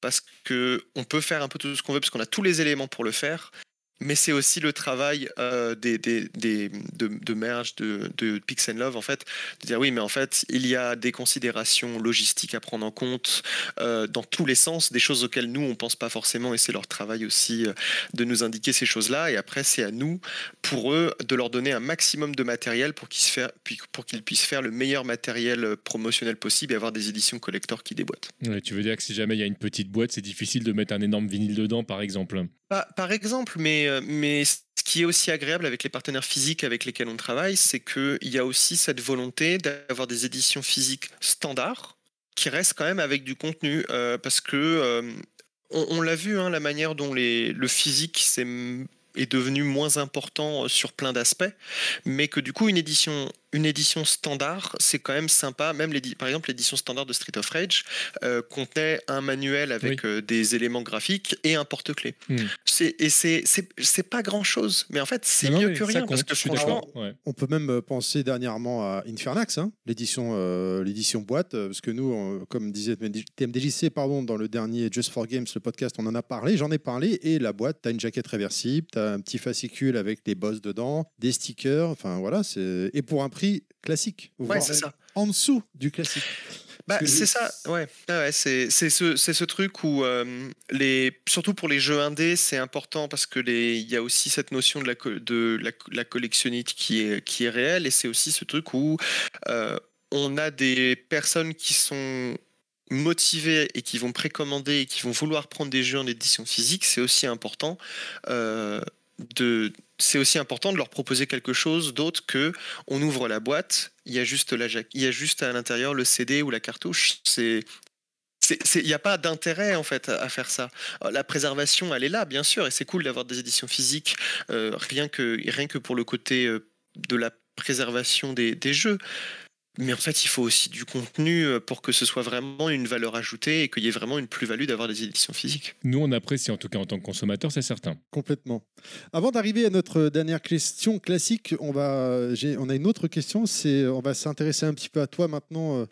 S3: parce que on peut faire un peu tout ce qu'on veut parce qu'on a tous les éléments pour le faire mais c'est aussi le travail euh, des, des, des, de, de merge, de, de Pix and Love, en fait, de dire oui, mais en fait, il y a des considérations logistiques à prendre en compte euh, dans tous les sens, des choses auxquelles nous, on pense pas forcément, et c'est leur travail aussi euh, de nous indiquer ces choses-là, et après, c'est à nous, pour eux, de leur donner un maximum de matériel pour qu'ils, se pour qu'ils puissent faire le meilleur matériel promotionnel possible et avoir des éditions collector qui déboîtent.
S4: Ouais, tu veux dire que si jamais il y a une petite boîte, c'est difficile de mettre un énorme vinyle dedans, par exemple?
S3: Par exemple, mais, euh, mais ce qui est aussi agréable avec les partenaires physiques avec lesquels on travaille, c'est qu'il y a aussi cette volonté d'avoir des éditions physiques standards qui restent quand même avec du contenu. Euh, parce que euh, on, l'a vu, hein, la manière dont le physique est devenu moins important sur plein d'aspects, mais que du coup une édition une édition standard, c'est quand même sympa. Même par exemple l'édition standard de Street of Rage euh, contenait un manuel avec euh, des éléments graphiques et un porte-clés. Hmm. Et c'est pas grand chose, mais en fait c'est mieux que rien parce que franchement,
S1: on peut même penser dernièrement à Infernax, hein, l'édition l'édition boîte, parce que nous, comme disait TMDJC, pardon, dans le dernier Just for Games, le podcast, on en a parlé, j'en ai parlé, et la boîte, tu as une jaquette réversible, tu as un petit fascicule avec les boss dedans, des stickers, enfin voilà, c'est et pour un prix classique.
S3: Ouais, c'est ça.
S1: En dessous du classique.
S3: Bah, c'est ça, ouais. Ah ouais c'est ce, ce, truc où, euh, les, surtout pour les jeux indés, c'est important parce que il y a aussi cette notion de la, de la, la collectionnite qui est, qui est réelle et c'est aussi ce truc où euh, on a des personnes qui sont motivées et qui vont précommander et qui vont vouloir prendre des jeux en édition physique, c'est aussi important. Euh, de c'est aussi important de leur proposer quelque chose d'autre que on ouvre la boîte, il y a juste la il y a juste à l'intérieur le CD ou la cartouche. C'est il n'y a pas d'intérêt en fait à, faire ça. La préservation, elle est là, bien sûr, et c'est cool d'avoir des éditions physiques, euh, rien, que, rien que pour le côté euh, de la préservation des jeux. Mais en fait, il faut aussi du contenu euh, pour que ce soit vraiment une valeur ajoutée et qu'il y ait vraiment une plus-value d'avoir des éditions physiques.
S4: Nous, on apprécie en tout cas en tant que consommateur, c'est certain.
S1: Complètement. Avant d'arriver à notre dernière question classique, on, va, on a une autre question. C'est, on va s'intéresser un petit peu à toi maintenant. Euh,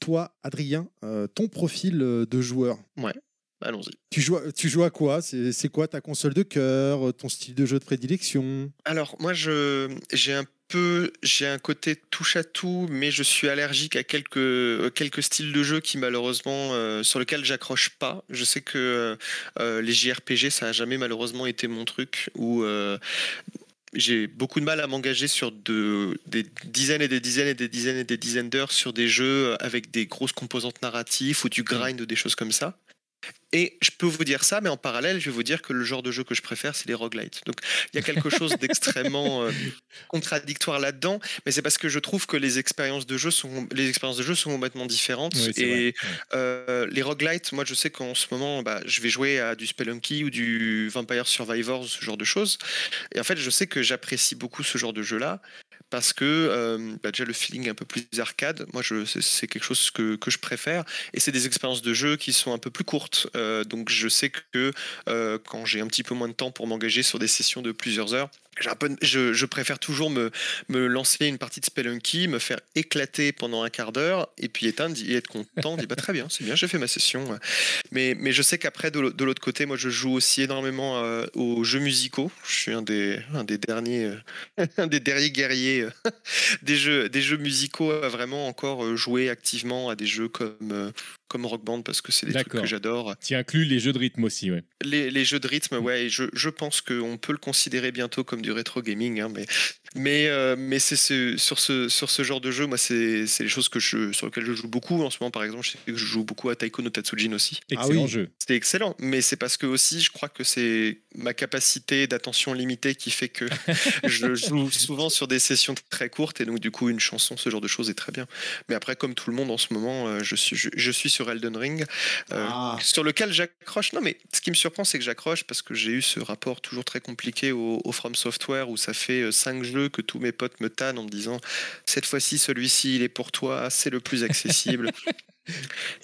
S1: toi, Adrien, euh, ton profil de joueur.
S3: Ouais. Allons-y.
S1: Tu joues, tu joues à quoi? C'est, quoi ta console de cœur, ton style de jeu de prédilection?
S3: Alors, moi, je, j'ai un peu, j'ai un côté touche à tout, mais je suis allergique à quelques, euh, styles de jeu qui malheureusement euh, sur lesquels j'accroche pas. Je sais que euh, les JRPG ça a jamais malheureusement été mon truc ou j'ai beaucoup de mal à m'engager sur de, des dizaines et des dizaines et des dizaines et des dizaines d'heures sur des jeux avec des grosses composantes narratives ou du grind ou des choses comme ça. Et je peux vous dire ça, mais en parallèle, je vais vous dire que le genre de jeu que je préfère, c'est les roguelites. Donc il y a quelque chose d'extrêmement euh, contradictoire là-dedans, mais c'est parce que je trouve que les expériences de jeu sont, les expériences de jeu sont complètement différentes. et euh, les roguelites, moi je sais qu'en ce moment, bah, je vais jouer à du Spelunky ou du Vampire Survivors, ce genre de choses. Et en fait, je sais que j'apprécie beaucoup ce genre de jeu-là parce que euh, bah, déjà le feeling un peu plus arcade, moi c'est quelque chose que, que, je préfère et c'est des expériences de jeu qui sont un peu plus courtes. Euh, donc je sais que euh, quand j'ai un petit peu moins de temps pour m'engager sur des sessions de plusieurs heures, je, préfère toujours me, lancer une partie de Spelunky, me faire éclater pendant un quart d'heure et puis éteindre et être content. dire bah, très bien, c'est bien, j'ai fait ma session. Mais, je sais qu'après, de l'autre côté, moi je joue aussi énormément euh, aux jeux musicaux. Je suis un des, derniers, euh, des derniers guerriers euh, des jeux musicaux à vraiment encore jouer activement à des jeux comme comme Rock Band parce que c'est des trucs que j'adore.
S4: Tu inclus les jeux de rythme aussi, ouais.
S3: Les, les jeux de rythme, ouais. je, je pense qu'on peut le considérer bientôt comme du rétro gaming, hein, mais mais, euh, mais c'est sur, ce, sur ce genre de jeu, moi, c'est les choses que je, sur lesquelles je joue beaucoup. En ce moment, par exemple, je, sais que je joue beaucoup à Taiko no Tatsujin aussi.
S4: Excellent ah jeu.
S3: C'était excellent, mais c'est parce que aussi, je crois que c'est ma capacité d'attention limitée qui fait que je joue souvent sur des sessions très courtes et donc, du coup, une chanson, ce genre de choses est très bien. Mais après, comme tout le monde en ce moment, euh, je suis, je, suis sur Elden Ring, euh, ah. sur lequel j'accroche. Non, mais ce qui me surprend, c'est que j'accroche parce que j'ai eu ce rapport toujours très compliqué au, au From Software où ça fait 5 jeux que tous mes potes me tannent en me disant cette fois-ci celui-ci il est pour toi, c'est le plus accessible.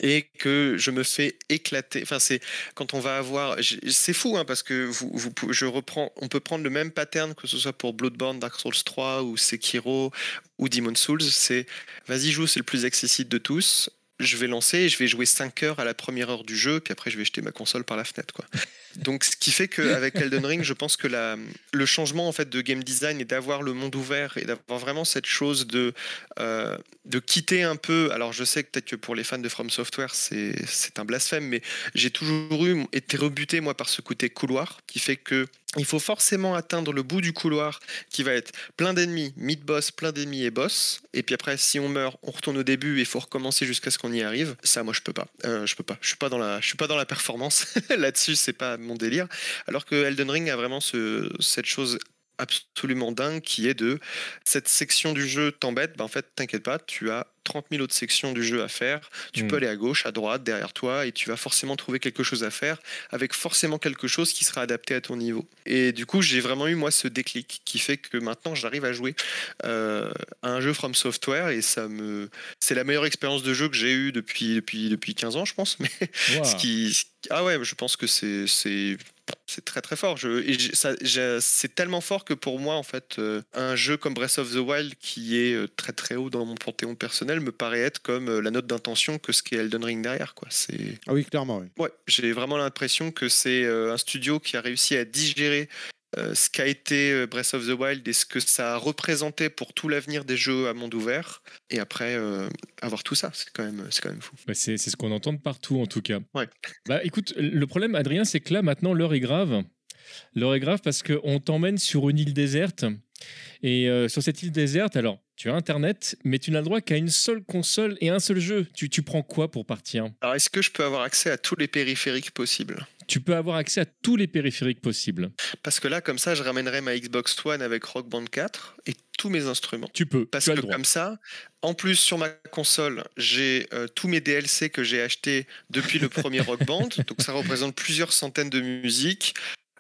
S3: et que je me fais éclater. Enfin, c'est quand on va avoir, c'est fou hein, parce que vous, vous, je reprends, on peut prendre le même pattern que ce soit pour Bloodborne, Dark Souls 3 ou Sekiro ou Demon Souls. C'est vas-y joue, c'est le plus accessible de tous. Je vais lancer et je vais jouer 5 heures à la première heure du jeu, puis après je vais jeter ma console par la fenêtre. Quoi. Donc, ce qui fait qu'avec Elden Ring, je pense que la, le changement en fait de game design et d'avoir le monde ouvert et d'avoir vraiment cette chose de, euh, de quitter un peu. Alors, je sais que peut-être que pour les fans de From Software, c'est un blasphème, mais j'ai toujours eu, été rebuté moi par ce côté couloir qui fait que il faut forcément atteindre le bout du couloir qui va être plein d'ennemis, mid-boss, plein d'ennemis et boss. Et puis après, si on meurt, on retourne au début et il faut recommencer jusqu'à ce qu'on y arrive. Ça, moi, je peux pas. Euh, je peux pas. Je suis pas dans la, je suis pas dans la performance là-dessus. C'est pas mon délire. Alors que Elden Ring a vraiment ce, cette chose absolument dingue qui est de cette section du jeu t'embête, bah en fait t'inquiète pas, tu as 30 000 autres sections du jeu à faire. Tu
S4: Mm.
S3: peux aller à gauche, à droite, derrière toi, et tu vas forcément trouver quelque chose à faire, avec forcément quelque chose qui sera adapté à ton niveau. Et du coup, j'ai vraiment eu moi ce déclic qui fait que maintenant j'arrive à jouer euh, à un jeu From Software, et ça me, c'est la meilleure expérience de jeu que j'ai eue depuis depuis depuis 15 ans, je pense. Mais ce qui, ah ouais, je pense que c'est c'est c'est très très fort. Je, et ça- c'est tellement fort que pour moi, en fait, euh, un jeu comme Breath of the Wild, qui est euh, très très haut dans mon panthéon personnel, me paraît être comme euh, la note d'intention que ce qu'est Elden Ring derrière. Quoi. C'est,
S1: Ah oui, clairement, oui.
S3: ouais, j'ai vraiment l'impression que c'est euh, un studio qui a réussi à digérer euh, ce qu'a été Breath of the Wild et ce que ça a représenté pour tout l'avenir des jeux à monde ouvert. Et après, euh, avoir tout ça, c'est quand même, c'est quand même fou.
S4: Bah, c'est c'est ce qu'on entend de partout en tout cas.
S3: Ouais.
S4: Bah écoute, le problème Adrien, c'est que là maintenant l'heure est grave. L'heure est grave parce qu'on t'emmène sur une île déserte. Et euh, sur cette île déserte, alors tu as Internet, mais tu n'as le droit qu'à une seule console et un seul jeu. Tu, tu prends quoi pour partir?
S3: Alors, est-ce que je peux avoir accès à tous les périphériques possibles?
S4: Tu peux avoir accès à tous les périphériques possibles.
S3: Parce que là, comme ça, je ramènerai ma Xbox One avec Rock Band 4 et tous mes instruments.
S4: Tu peux,
S3: Parce
S4: tu as
S3: que
S4: le droit.
S3: comme ça, en plus sur ma console, j'ai euh, tous mes DLC que j'ai achetés depuis le premier Rock Band. Donc ça représente plusieurs centaines de musiques.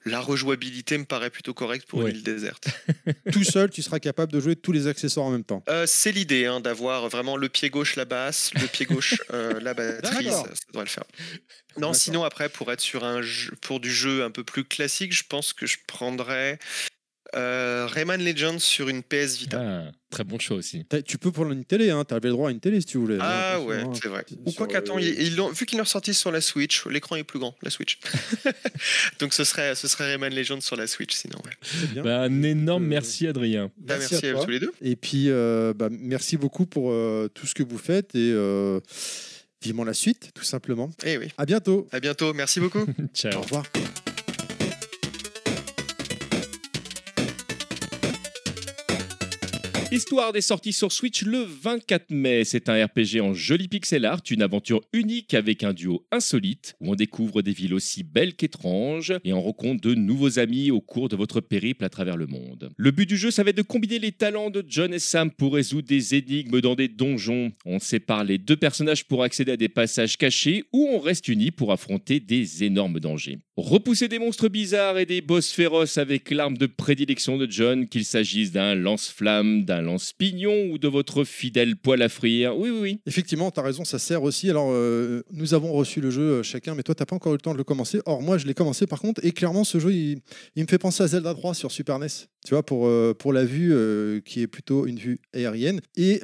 S3: La rejouabilité me paraît plutôt correcte pour une île déserte.
S1: Tout seul, tu seras capable de jouer tous les accessoires en même temps.
S3: Euh, c'est l'idée hein, d'avoir vraiment le pied gauche la basse, le pied gauche euh, la batterie, ça, ça devrait le faire. Non, sinon après pour être sur un jeu, pour du jeu un peu plus classique, je pense que je prendrais euh, Rayman Legends sur une PS Vita.
S4: Ah, très bon choix aussi.
S1: Tu peux prendre une télé, hein. t'avais le droit à une télé si tu voulais.
S3: Ah
S1: hein,
S3: ouais, c'est vrai. Ou quoi qu'attends, ils- ils l'ont- vu qu'ils l'ont sorti sur la Switch, l'écran est plus grand, la Switch. Donc ce serait, ce serait Rayman Legends sur la Switch sinon. ouais.
S1: c'est bien.
S4: Bah, un énorme
S1: Euh,
S4: merci Adrien.
S3: Bah,
S1: Merci
S3: merci
S1: à
S3: à,
S1: toi.
S3: tous les deux.
S1: Et puis, euh, bah, merci beaucoup pour euh, tout ce que vous faites et euh, vivement la suite, tout simplement.
S3: Eh oui.
S1: À bientôt.
S3: À bientôt, merci beaucoup.
S1: Au
S4: Ciao.
S1: revoir.
S2: Histoire des sorties sur Switch le 24 mai. C'est un RPG en joli pixel art, une aventure unique avec un duo insolite où on découvre des villes aussi belles qu'étranges et on rencontre de nouveaux amis au cours de votre périple à travers le monde. Le but du jeu, ça va être de combiner les talents de John et Sam pour résoudre des énigmes dans des donjons. On sépare les deux personnages pour accéder à des passages cachés ou on reste unis pour affronter des énormes dangers. Repousser des monstres bizarres et des boss féroces avec l'arme de prédilection de John, qu'il s'agisse d'un lance-flamme, d'un lance-pignon ou de votre fidèle poêle à frire. Oui, oui, oui.
S1: Effectivement, tu as raison, ça sert aussi. Alors, euh, nous avons reçu le jeu euh, chacun, mais toi, tu pas encore eu le temps de le commencer. Or, moi, je l'ai commencé par contre, et clairement, ce jeu, il, me fait penser à Zelda 3 sur Super NES. Tu vois, pour, euh, pour la vue qui est plutôt une vue aérienne. Et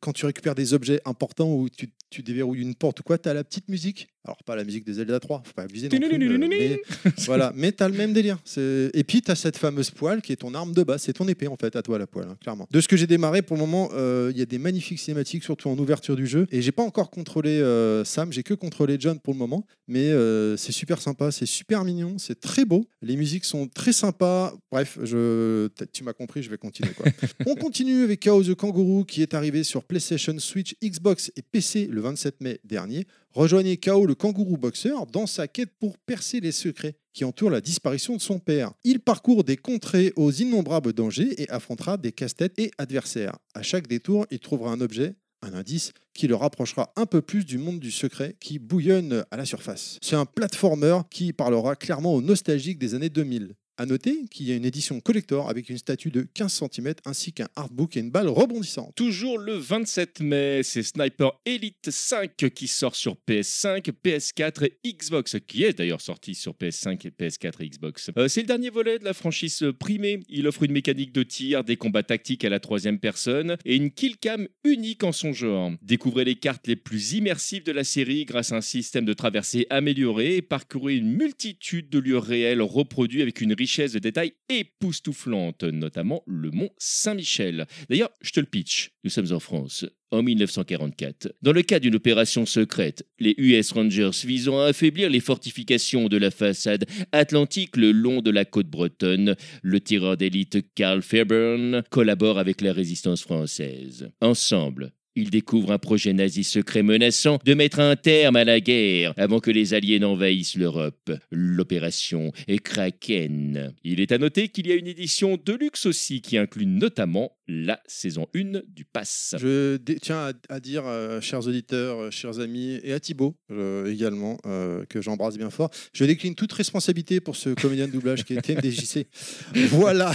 S1: quand tu récupères des objets importants ou tu, tu déverrouilles une porte ou quoi, tu as la petite musique. Alors, pas la musique de Zelda 3, faut pas abuser non plus, euh, mais, voilà, mais tu as le même délire. Et puis, tu as cette fameuse poêle qui est ton arme de base, c'est ton épée en fait, à toi la poêle, hein, clairement. De ce que j'ai démarré pour le moment, euh, il y a des magnifiques cinématiques, surtout en ouverture du jeu. Et j'ai pas encore contrôlé euh, Sam, j'ai que contrôlé John pour le moment, mais c'est super sympa, c'est super mignon, c'est très beau. Les musiques sont très sympas. Bref, je... tu m'as compris, je vais continuer. Quoi. On continue avec Chaos the Kangaroo qui est arrivé sur PlayStation, Switch, Xbox et PC le 27 mai dernier. Rejoignez Chaos le kangourou boxeur dans sa quête pour percer les secrets qui entourent la disparition de son père. Il parcourt des contrées aux innombrables dangers et affrontera des casse-têtes et adversaires. À chaque détour, il trouvera un objet, un indice, qui le rapprochera un peu plus du monde du secret qui bouillonne à la surface. C'est un platformer qui parlera clairement aux nostalgiques des années 2000. À noter qu'il y a une édition collector avec une statue de 15 cm ainsi qu'un artbook et une balle rebondissante.
S2: Toujours le 27 mai, c'est Sniper Elite 5 qui sort sur PS5, PS4 et Xbox, qui est d'ailleurs sorti sur PS5 et PS4 et Xbox. Euh, c'est le dernier volet de la franchise primée. Il offre une mécanique de tir, des combats tactiques à la troisième personne et une killcam unique en son genre. Découvrez les cartes les plus immersives de la série grâce à un système de traversée amélioré et parcourez une multitude de lieux réels reproduits avec une richesse de détails époustouflante, notamment le mont Saint-Michel. D'ailleurs, je te le pitch. Nous sommes en France, en 1944. Dans le cadre d'une opération secrète, les US Rangers visant à affaiblir les fortifications de la façade atlantique le long de la côte bretonne, le tireur d'élite Carl Fairburn collabore avec la résistance française. Ensemble, il découvre un projet nazi secret menaçant de mettre un terme à la guerre avant que les Alliés n'envahissent l'Europe. L'opération Kraken. Il est à noter qu'il y a une édition de luxe aussi qui inclut notamment la saison 1 du Pass.
S1: Je tiens à, dire, euh, chers auditeurs, euh, chers amis, et à Thibaut euh, également, que j'embrasse bien fort, je décline toute responsabilité pour ce comédien de doublage qui est TMDJC. voilà.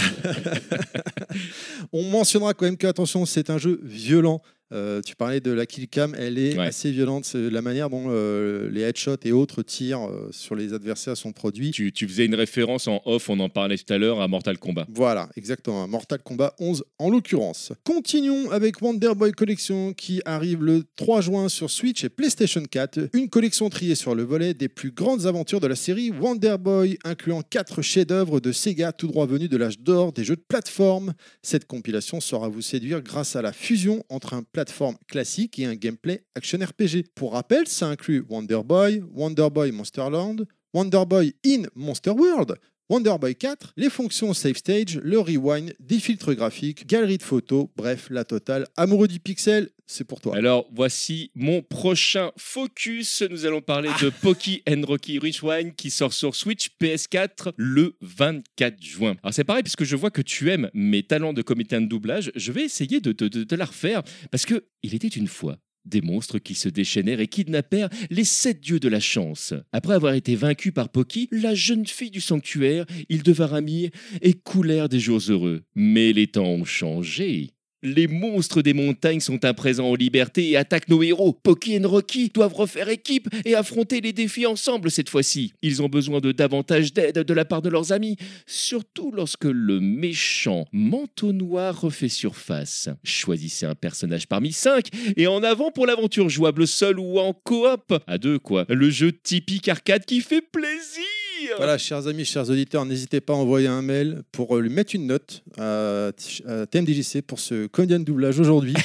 S1: On mentionnera quand même que, attention, c'est un jeu violent. Euh, tu parlais de la kill cam, elle est
S2: Ouais.
S1: assez violente. C'est La manière dont euh, les headshots et autres tirs euh, sur les adversaires sont produits.
S2: Tu, tu faisais une référence en off, on en parlait tout à l'heure, à Mortal Kombat.
S1: Voilà, exactement. Mortal Kombat 11 en l'occurrence. Continuons avec Wonder Boy Collection qui arrive le 3 juin sur Switch et PlayStation 4. Une collection triée sur le volet des plus grandes aventures de la série Wonder Boy, incluant 4 chefs-d'œuvre de Sega tout droit venus de l'âge d'or des jeux de plateforme. Cette compilation saura vous séduire grâce à la fusion entre un plateforme classique et un gameplay action RPG. Pour rappel, ça inclut Wonder Boy, Wonder Boy Monsterland, Wonder Boy in Monster World, Wonder Boy 4, les fonctions Save Stage, le rewind, des filtres graphiques, galerie de photos, bref, la totale. Amoureux du pixel, c'est pour toi.
S2: Alors voici mon prochain focus. Nous allons parler de Poki and Rocky Rewind qui sort sur Switch PS4 le 24 juin. Alors c'est pareil puisque je vois que tu aimes mes talents de comédien de doublage. Je vais essayer de te la refaire parce que il était une fois des monstres qui se déchaînèrent et kidnappèrent les sept dieux de la chance. Après avoir été vaincus par Poki, la jeune fille du sanctuaire, ils devinrent amis et coulèrent des jours heureux. Mais les temps ont changé. Les monstres des montagnes sont à présent en liberté et attaquent nos héros. Poki et Rocky doivent refaire équipe et affronter les défis ensemble cette fois-ci. Ils ont besoin de davantage d'aide de la part de leurs amis, surtout lorsque le méchant manteau noir refait surface. Choisissez un personnage parmi cinq et en avant pour l'aventure jouable seul ou en coop. À deux quoi. Le jeu typique arcade qui fait plaisir.
S1: Voilà, chers amis, chers auditeurs, n'hésitez pas à envoyer un mail pour euh, lui mettre une note à, à TMDJC pour ce comédien de doublage aujourd'hui.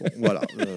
S1: Bon, voilà. euh,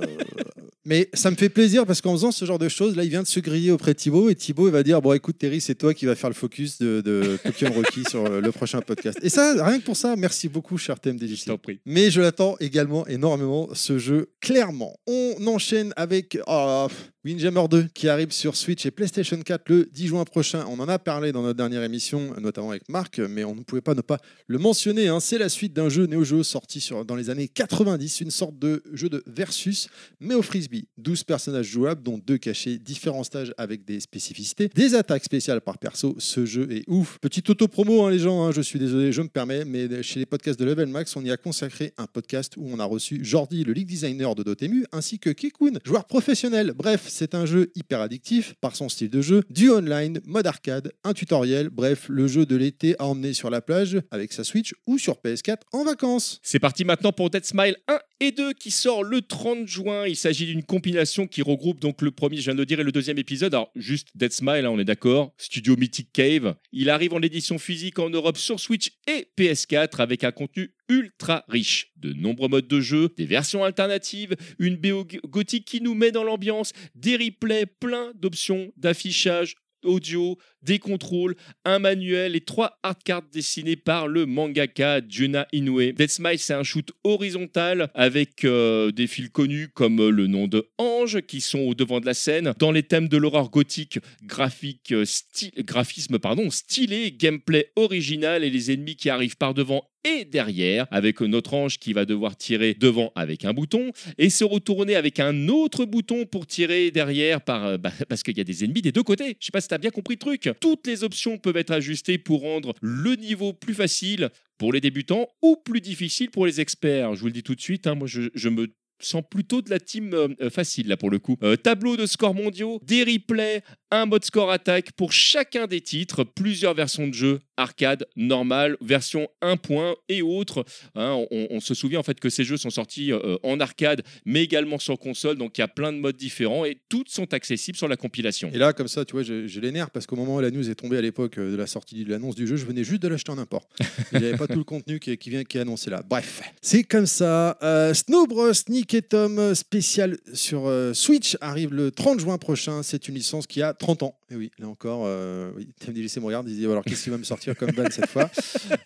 S1: Mais ça me fait plaisir parce qu'en faisant ce genre de choses, là, il vient de se griller auprès de Thibaut et Thibaut il va dire Bon, écoute, Terry, c'est toi qui vas faire le focus de, de Pokémon Rocky sur euh, le prochain podcast. Et ça, rien que pour ça, merci beaucoup, cher
S2: Je
S1: TMDJC.
S2: t'en prie.
S1: Mais je l'attends également énormément, ce jeu, clairement. On enchaîne avec oh, Windjammer 2 qui arrive sur Switch et PlayStation 4 le 10 juin prochain. On en a parlé dans notre dernière émission, notamment avec Marc, mais on ne pouvait pas ne pas le mentionner. hein. C'est la suite d'un jeu Neo Geo sorti sur, dans les années 90, une sorte de jeu de versus, mais au frisbee. 12 personnages jouables, dont deux cachés, différents stages avec des spécificités, des attaques spéciales par perso. Ce jeu est ouf. Petite auto-promo, hein, les gens, hein, je suis désolé, je me permets, mais chez les podcasts de Level Max, on y a consacré un podcast où on a reçu Jordi, le league designer de Dotemu, ainsi que Kikun, joueur professionnel. Bref, c'est un jeu hyper addictif par son style de jeu, du online, mode arcade, un tutoriel, bref, le jeu de l'été à emmener sur la plage avec sa Switch ou sur PS4 en vacances.
S2: C'est parti maintenant pour Dead Smile 1 et 2 qui sort le 30 juin. Il s'agit d'une compilation qui regroupe donc le premier, je viens de le dire, et le deuxième épisode. Alors, juste Dead Smile, hein, on est d'accord. Studio Mythic Cave. Il arrive en édition physique en Europe sur Switch et PS4 avec un contenu ultra riche. De nombreux modes de jeu, des versions alternatives, une BO gothique qui nous met dans l'ambiance, des replays, plein d'options d'affichage audio, des contrôles, un manuel et trois hard cards dessinés par le mangaka Juna Inoue. Dead Smile, c'est un shoot horizontal avec euh, des fils connus comme le nom de Ange qui sont au devant de la scène. Dans les thèmes de l'horreur gothique, graphique, euh, sty- graphisme pardon, stylé, gameplay original et les ennemis qui arrivent par devant et derrière avec notre ange qui va devoir tirer devant avec un bouton et se retourner avec un autre bouton pour tirer derrière euh, bah, parce qu'il y a des ennemis des deux côtés. Je sais pas si tu as bien compris le truc. Toutes les options peuvent être ajustées pour rendre le niveau plus facile pour les débutants ou plus difficile pour les experts. Je vous le dis tout de suite, hein, moi je, me sens plutôt de la team euh, facile là pour le coup. Euh, tableau de scores mondiaux, des replays, un mode score attaque pour chacun des titres, plusieurs versions de jeu, arcade, normal, version 1 point et autres. Hein, on, on se souvient en fait que ces jeux sont sortis euh, en arcade mais également sur console, donc il y a plein de modes différents et toutes sont accessibles sur la compilation.
S1: Et là, comme ça, tu vois, j'ai j'ai les nerfs parce qu'au moment où la news est tombée à l'époque euh, de la sortie de l'annonce du jeu, je venais juste de l'acheter en import. Il n'y avait pas tout le contenu qui, qui vient qui est annoncé là. Bref, c'est comme ça. Euh, Snow Bros. Nick et Tom euh, spécial sur euh, Switch arrive le 30 juin prochain. C'est une licence qui a 30 ans. Et oui, là encore, euh, oui, TMDJC me regarde, il dit alors qu'est-ce qu'il va me sortir comme ban cette fois?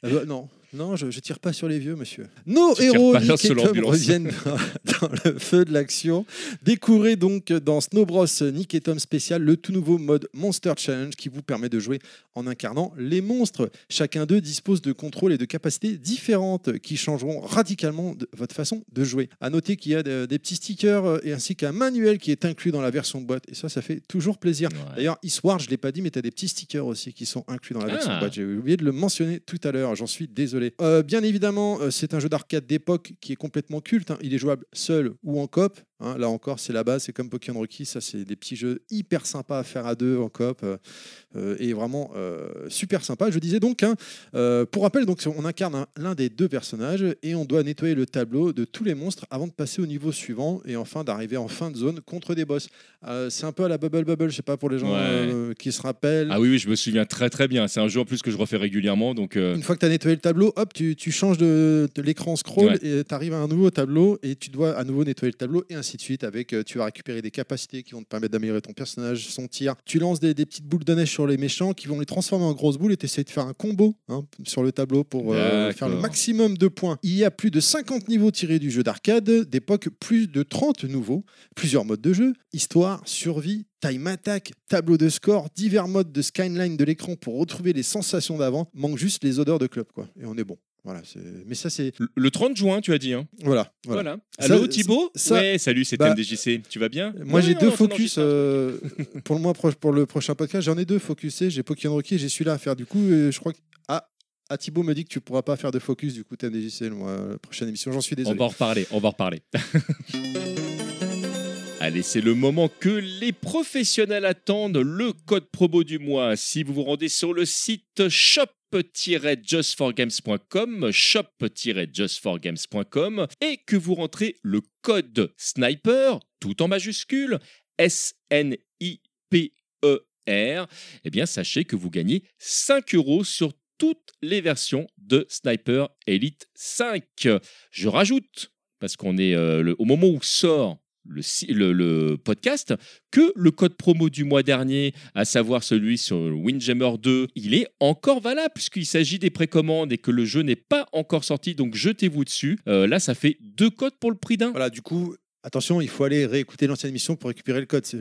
S1: Euh, Non, Non, je, je tire pas sur les vieux, monsieur. Nos
S2: Tu
S1: héros, Nick et Tom, reviennent dans, le feu de l'action. Découvrez donc dans Snow Bros Nick et Tom spécial le tout nouveau mode Monster Challenge qui vous permet de jouer en incarnant les monstres. Chacun d'eux dispose de contrôles et de capacités différentes qui changeront radicalement votre façon de jouer. À noter qu'il y a de- des petits stickers euh, et ainsi qu'un manuel qui est inclus dans la version boîte. Et ça, ça fait toujours plaisir.
S2: Ouais.
S1: D'ailleurs, Eastward, je ne l'ai pas dit, mais tu as des petits stickers aussi qui sont inclus dans la version
S2: Ah.
S1: boîte. J'ai oublié de le mentionner tout à l'heure, j'en suis désolé. Euh, bien évidemment, euh, c'est un jeu d'arcade d'époque qui est complètement culte. hein. Il est jouable seul ou en coop. Hein. Là encore, c'est la base, c'est comme Pokémon Rookie. Ça, c'est des petits jeux hyper sympas à faire à deux en coop. euh, euh, et vraiment euh, super sympa. Je disais donc, hein, euh, pour rappel, donc, on incarne un- l'un des deux personnages et on doit nettoyer le tableau de tous les monstres avant de passer au niveau suivant et enfin d'arriver en fin de zone contre des boss. C'est un peu à la Bubble Bubble, je sais pas pour les gens
S2: Ouais.
S1: qui se rappellent.
S2: Ah oui, oui, je me souviens très très bien. C'est un jeu en plus que je refais régulièrement, donc
S1: Une fois que tu as nettoyé le tableau, hop, tu, tu changes de, de l'écran scroll
S2: Ouais.
S1: et tu arrives à un nouveau tableau et tu dois à nouveau nettoyer le tableau et ainsi de suite. Avec, euh, tu vas récupérer des capacités qui vont te permettre d'améliorer ton personnage, son tir. Tu lances des, des petites boules de neige sur les méchants qui vont les transformer en grosses boules et tu essaies de faire un combo hein, sur le tableau pour euh, faire le maximum de points. Il y a plus de 50 niveaux tirés du jeu d'arcade d'époque, plus de 30 nouveaux, plusieurs modes de jeu, histoire, survie, time attack, tableau de score, divers modes de skyline de l'écran pour retrouver les sensations d'avant. Manque juste les odeurs de club, quoi. Et on est bon. Voilà, mais ça c'est
S2: le- le 30 juin, tu as dit. Hein.
S1: voilà. voilà.
S2: Voilà.
S1: Ça,
S2: Thibaut
S1: ça-
S2: Ouais, salut, c'est
S1: bah,
S2: MDJC. Tu vas bien
S1: Moi
S2: Ouais,
S1: j'ai
S2: on
S1: deux focus euh, pour le mois pro- pour le prochain podcast. J'en ai deux focusés. J'ai Pokémon Rocky j'ai celui-là à faire. Du coup, euh, je crois que ah, ah Thibaut me dit que tu pourras pas faire de focus. Du coup, TMDJC le mois la prochaine émission. J'en suis
S2: On
S1: désolé.
S2: va en reparler, on va en reparler. Allez, c'est le moment que les professionnels attendent, le code promo du mois. Si vous vous rendez sur le site shop-justforgames.com, shop-justforgames.com, et que vous rentrez le code SNIPER, tout en majuscule, S-N-I-P-E-R, eh bien, sachez que vous gagnez 5 euros sur toutes les versions de Sniper Elite 5. Je rajoute, parce qu'on est euh, au moment où sort le, si- le- le podcast, que le code promo du mois dernier, à savoir celui sur Windjammer 2, il est encore valable puisqu'il s'agit des précommandes et que le jeu n'est pas encore sorti, donc jetez-vous dessus. Euh, là, ça fait deux codes pour le prix d'un.
S1: Voilà, du coup. Attention, il faut aller réécouter l'ancienne émission pour récupérer le code. Si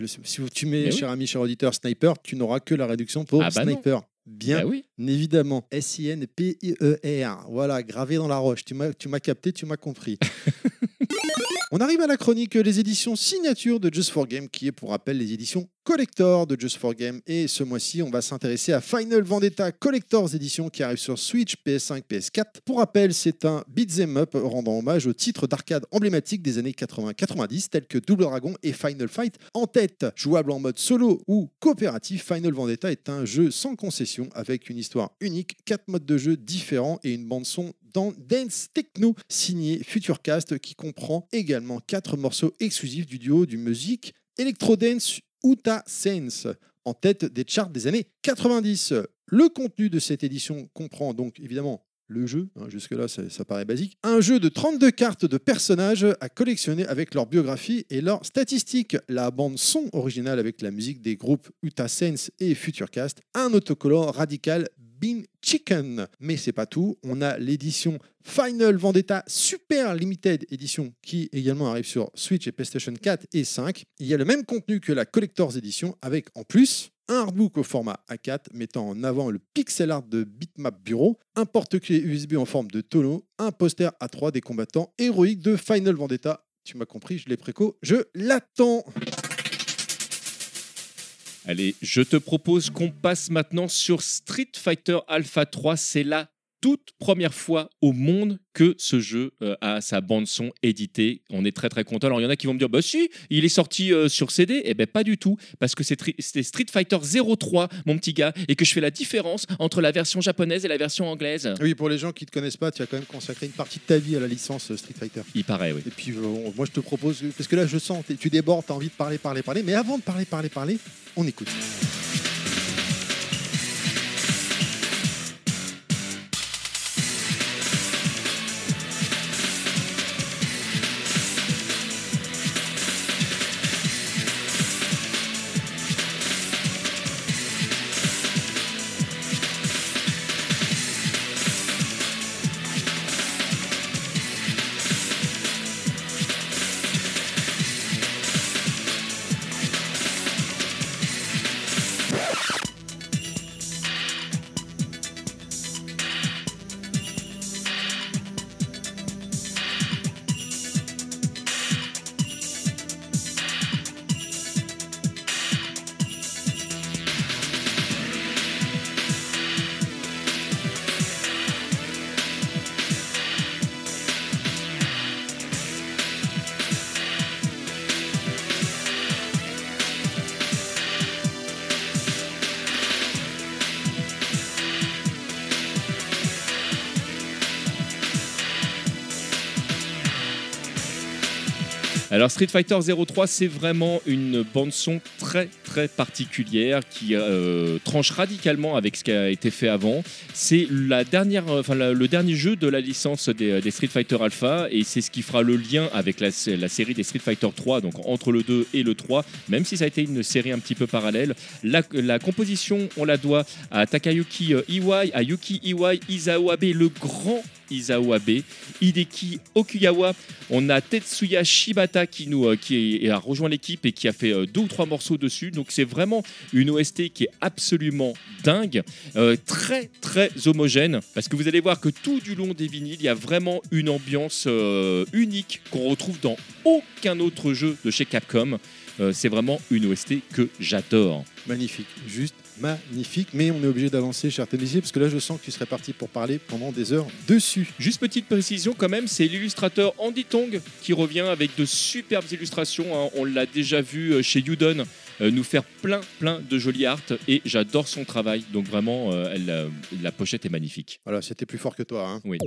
S1: tu mets,
S2: oui.
S1: cher ami, cher auditeur, Sniper, tu n'auras que la réduction pour
S2: Ah bah non.
S1: Sniper. Bien
S2: Bah oui.
S1: évidemment. S-I-N-P-I-E-R. Voilà, gravé dans la roche. Tu m'as capté, tu m'as compris. On arrive à la chronique Les éditions signature de Just for Game, qui est pour rappel les éditions collector de Just for Game. Et ce mois-ci, on va s'intéresser à Final Vendetta Collector's Edition qui arrive sur Switch, PS5, PS4. Pour rappel, c'est un beat'em up rendant hommage aux titres d'arcade emblématiques des années 80-90 tels que Double Dragon et Final Fight en tête. Jouable en mode solo ou coopératif, Final Vendetta est un jeu sans concession avec une histoire unique, quatre modes de jeu différents et une bande son Dance Techno signé Futurecast qui comprend également quatre morceaux exclusifs du duo du musique Electro Dance Uta Sense en tête des charts des années 90. Le contenu de cette édition comprend donc évidemment le jeu, hein, jusque-là ça, ça paraît basique, un jeu de 32 cartes de personnages à collectionner avec leur biographie et leurs statistiques, la bande son originale avec la musique des groupes Uta Sense et Futurecast, un autocollant radical Bean Chicken. Mais c'est pas tout, on a l'édition Final Vendetta Super Limited Edition qui également arrive sur Switch et PlayStation 4 et 5. Il y a le même contenu que la Collector's Edition avec en plus un artbook au format A4 mettant en avant le pixel art de Bitmap Bureau, un porte-clés USB en forme de tonneau, un poster A3 des combattants héroïques de Final Vendetta. Tu m'as compris, je l'ai préco, je l'attends.
S2: Allez, je te propose qu'on passe maintenant sur Street Fighter Alpha 3. C'est la toute première fois au monde que ce jeu euh, a sa bande son éditée. On est très très content. Alors il y en a qui vont me dire bah si, il est sorti euh, sur CD. Eh ben pas du tout parce que c'est Street Fighter 03 mon petit gars et que je fais la différence entre la version japonaise et la version anglaise.
S1: Oui, pour les gens qui ne te connaissent pas, tu as quand même consacré une partie de ta vie à la licence euh, Street Fighter.
S2: Il paraît oui.
S1: Et puis, euh, moi, je te propose, parce que là, je sens, tu débordes, tu as envie de parler, parler, parler. Mais avant de parler, parler, parler, on écoute.
S2: Alors Street Fighter 03, c'est vraiment une bande son très très particulière qui euh, tranche radicalement avec ce qui a été fait avant. C'est la dernière, enfin la- le dernier jeu de la licence des, des Street Fighter Alpha et c'est ce qui fera le lien avec la, série des Street Fighter 3, donc entre le 2 et le 3, même si ça a été une série un petit peu parallèle. La, composition, on la doit à Takayuki euh, Iwai, à Yuki Iwai Izawabe, le grand Izawabe, Hideki Okuyawa. On a Tetsuya Shibata qui, nous, euh, qui a rejoint l'équipe et qui a fait euh, deux ou trois morceaux dessus. Donc c'est vraiment une OST qui est absolument dingue, euh, très très homogène. Parce que vous allez voir que tout du long des vinyles, il y a vraiment une ambiance euh, unique qu'on retrouve dans aucun autre jeu de chez Capcom. Euh, c'est vraiment une OST que j'adore.
S1: Magnifique, juste magnifique. Mais on est obligé d'avancer, cher Télésier, parce que là, je sens que tu serais parti pour parler pendant des heures dessus.
S2: Juste petite précision quand même, c'est l'illustrateur Andy Tong qui revient avec de superbes illustrations. hein. On l'a déjà vu chez Udon nous faire plein plein de jolies art et j'adore son travail. Donc vraiment, euh, elle, euh, la pochette est magnifique.
S1: Voilà, c'était plus fort que toi. hein.
S2: Oui.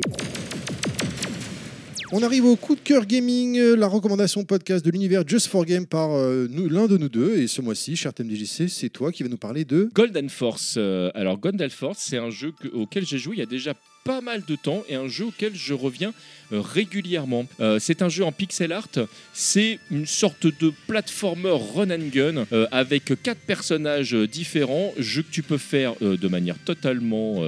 S1: On arrive au coup de cœur gaming, euh, la recommandation podcast de l'univers Just for Game par euh, l'un de nous deux. Et ce mois-ci, cher TMDJC, c'est toi qui vas nous parler de.
S2: Golden Force. euh, alors Golden Force, c'est un jeu que- auquel j'ai joué il y a déjà pas mal de temps et un jeu auquel je reviens euh, régulièrement. Euh, c'est un jeu en pixel art, c'est une sorte de platformer run and gun euh, avec quatre personnages différents, jeu que tu peux faire de manière totalement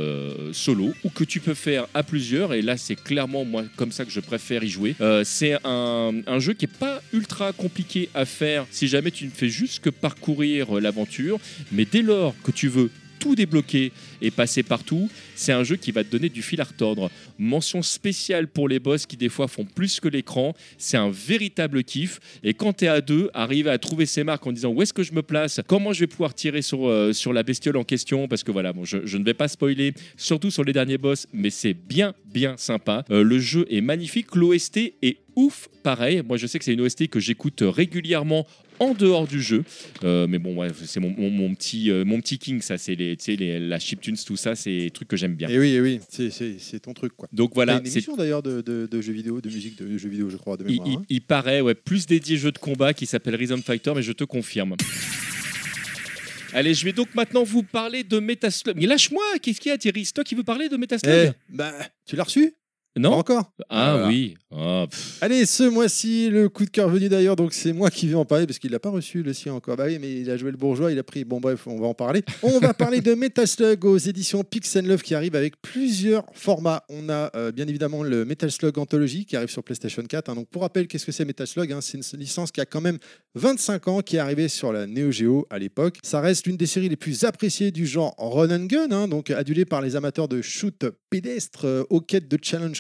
S2: solo ou que tu peux faire à plusieurs et là c'est clairement moi comme ça que je préfère y jouer. C'est un, un jeu qui est pas ultra compliqué à faire si jamais tu ne fais juste que parcourir l'aventure, mais dès lors que tu veux débloquer et passer partout, c'est un jeu qui va te donner du fil à retordre. Mention spéciale pour les boss qui des fois font plus que l'écran, c'est un véritable kiff. Et quand tu es à deux, arriver à trouver ses marques en disant où est-ce que je me place, comment je vais pouvoir tirer sur, euh, sur la bestiole en question, parce que voilà, bon, je, je ne vais pas spoiler, surtout sur les derniers boss, mais c'est bien, bien sympa. Euh, le jeu est magnifique, l'OST est ouf, pareil. Moi, je sais que c'est une OST que j'écoute régulièrement en dehors du jeu. Euh, mais bon, ouais, c'est mon, mon- mon petit, euh, mon petit king, ça. C'est les, les, la chiptunes, tout ça, c'est des trucs que j'aime bien.
S1: Et oui, et oui, c'est- ton truc, quoi.
S2: Donc voilà,
S1: une émission d'ailleurs de, de- de jeux vidéo, de musique de jeux vidéo, je crois, de
S2: il,
S1: mémoire.
S2: il-
S1: hein.
S2: il paraît ouais, plus dédié jeu de combat qui s'appelle Rhythm Fighter, mais je te confirme. Allez, je vais donc maintenant vous parler de Metaslug. Mais lâche-moi, qu'est-ce qu'il y a Thierry? C'est toi qui veux parler de Metaslug?
S1: Eh, bah, tu l'as reçu? Pas
S2: Non
S1: encore
S2: Ah
S1: Voilà.
S2: oui. Ah, pff.
S1: Allez, ce mois-ci, le coup de cœur venu d'ailleurs, donc c'est moi qui vais en parler parce qu'il l'a pas reçu le sien encore. Bah oui, mais il a joué le bourgeois, il a pris. Bon, bref, on va en parler. On va parler de Metal Slug aux éditions Pix Love qui arrive avec plusieurs formats. On a euh, bien évidemment le Metal Slug Anthology qui arrive sur PlayStation 4. hein. Donc pour rappel, qu'est-ce que c'est Metal Slug hein? C'est une licence qui a quand même 25 ans, qui est arrivée sur la Neo Geo à l'époque. Ça reste l'une des séries les plus appréciées du genre Run and Gun, hein, donc adulée par les amateurs de shoot pédestre euh, aux quêtes de challenge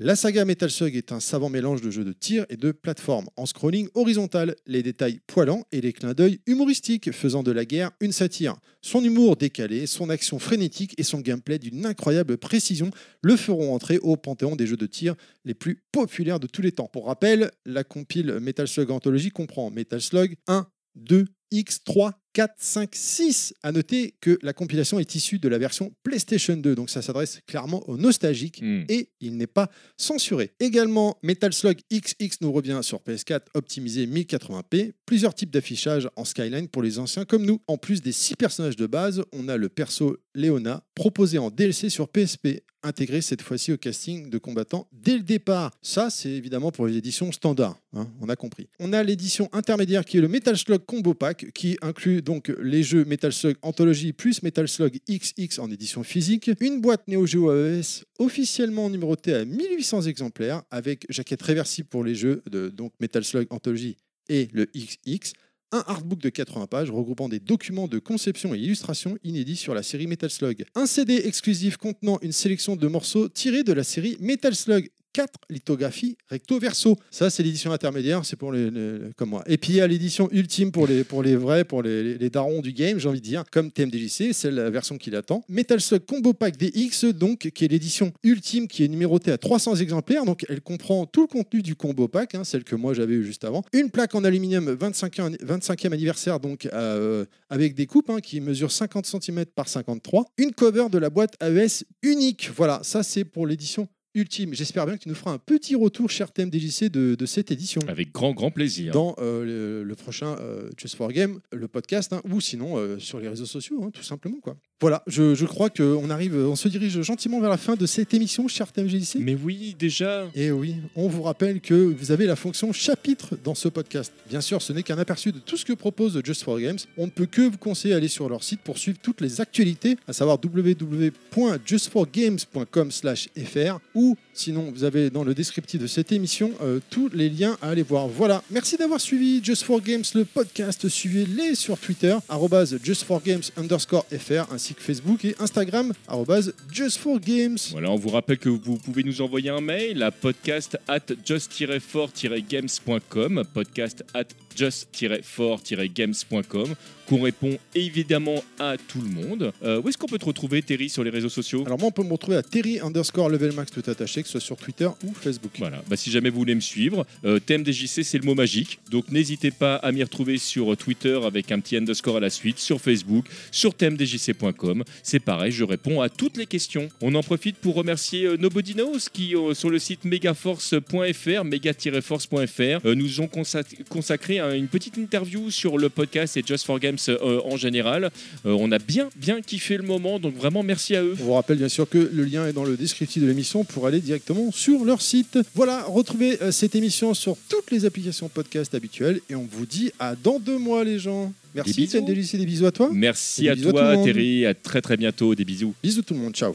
S1: La saga Metal Slug est un savant mélange de jeux de tir et de plateforme en scrolling horizontal, les détails poilants et les clins d'œil humoristiques faisant de la guerre une satire. Son humour décalé, son action frénétique et son gameplay d'une incroyable précision le feront entrer au panthéon des jeux de tir les plus populaires de tous les temps. Pour rappel, la compile Metal Slug Anthology comprend Metal Slug 1, 2, X, 3, 4, 5, 6. À noter que la compilation est issue de la version PlayStation 2, donc ça s'adresse clairement aux nostalgiques
S2: Hmm.
S1: et il n'est pas censuré. Également, Metal Slug XX nous revient sur PS4 optimisé 1080p, plusieurs types d'affichage en skyline pour les anciens comme nous. En plus des six personnages de base, on a le perso Leona proposé en DLC sur PSP, intégré cette fois-ci au casting de combattants dès le départ. Ça, c'est évidemment pour les éditions standards, hein, on a compris. On a l'édition intermédiaire qui est le Metal Slug Combo Pack, qui inclut donc les jeux Metal Slug Anthology plus Metal Slug XX en édition physique, une boîte Neo Geo AES officiellement numérotée à 1800 exemplaires, avec jaquette réversible pour les jeux de donc Metal Slug Anthology et le XX, un artbook de 80 pages regroupant des documents de conception et illustration inédits sur la série Metal Slug. Un CD exclusif contenant une sélection de morceaux tirés de la série Metal Slug 4 lithographies recto verso. Ça, c'est l'édition intermédiaire, c'est pour les, comme moi. Et puis il y a l'édition ultime pour les, vrais, pour les, darons du game, j'ai envie de dire, comme TMDJC, c'est la version qu'il attend. Metal Slug Combo Pack DX, donc, qui est l'édition ultime qui est numérotée à 300 exemplaires. Donc, elle comprend tout le contenu du Combo Pack, hein, celle que moi j'avais eu juste avant. Une plaque en aluminium 25e, 25e anniversaire, donc, euh, avec des coupes hein, qui mesurent 50 cm par 53. Une cover de la boîte AES unique. Voilà, ça c'est pour l'édition ultime. J'espère bien que tu nous feras un petit retour, cher TMDJC, de, de cette édition.
S2: Avec grand, grand plaisir.
S1: Dans euh, le, le prochain euh, Just for Game, le podcast, hein, ou sinon euh, sur les réseaux sociaux, hein, tout simplement. Quoi. Voilà, je, je crois qu'on arrive, on se dirige gentiment vers la fin de cette émission, cher TMDJC.
S2: Mais oui, déjà.
S1: Et oui, on vous rappelle que vous avez la fonction chapitre dans ce podcast. Bien sûr, ce n'est qu'un aperçu de tout ce que propose Just for Games. On ne peut que vous conseiller d'aller sur leur site pour suivre toutes les actualités, à savoir www.justforgames.com/fr ou sinon vous avez dans le descriptif de cette émission euh, tous les liens à aller voir. Voilà, merci d'avoir suivi Just for Games le podcast. Suivez-les sur Twitter arrobase justforgames underscore fr ainsi que Facebook et Instagram arrobase justforgames.
S2: Voilà, on vous rappelle que vous pouvez nous envoyer un mail à podcast at just-for-games.com, podcast at just-for-games.com, qu'on répond évidemment à tout le monde. Euh, où est-ce qu'on peut te retrouver, Terry, sur les réseaux sociaux?
S1: Alors moi on peut me retrouver à Terry underscore levelmax tout attaché, que ce soit sur Twitter ou Facebook.
S2: Voilà, bah, si jamais vous voulez me suivre, euh, TMDJC c'est le mot magique, donc n'hésitez pas à m'y retrouver sur Twitter avec un petit underscore à la suite, sur Facebook, sur tmdjc.com, c'est pareil, je réponds à toutes les questions. On en profite pour remercier euh, Nobody Knows qui euh, sur le site megaforce.fr, mega-force.fr, euh, nous ont consa- consacré un- une petite interview sur le podcast et Just for Games euh, en général. Euh, on a bien bien kiffé le moment, donc vraiment merci à eux.
S1: On vous rappelle bien sûr que le lien est dans le descriptif de l'émission pour aller directement sur leur site. Voilà, retrouvez euh, cette émission sur toutes les applications podcast habituelles et on vous dit à dans deux mois les gens. Merci
S2: Des bisous.
S1: Des bisous à toi.
S2: Merci à
S1: à
S2: toi
S1: monde.
S2: Terry, à très très bientôt, des bisous.
S1: Bisous tout le monde, ciao.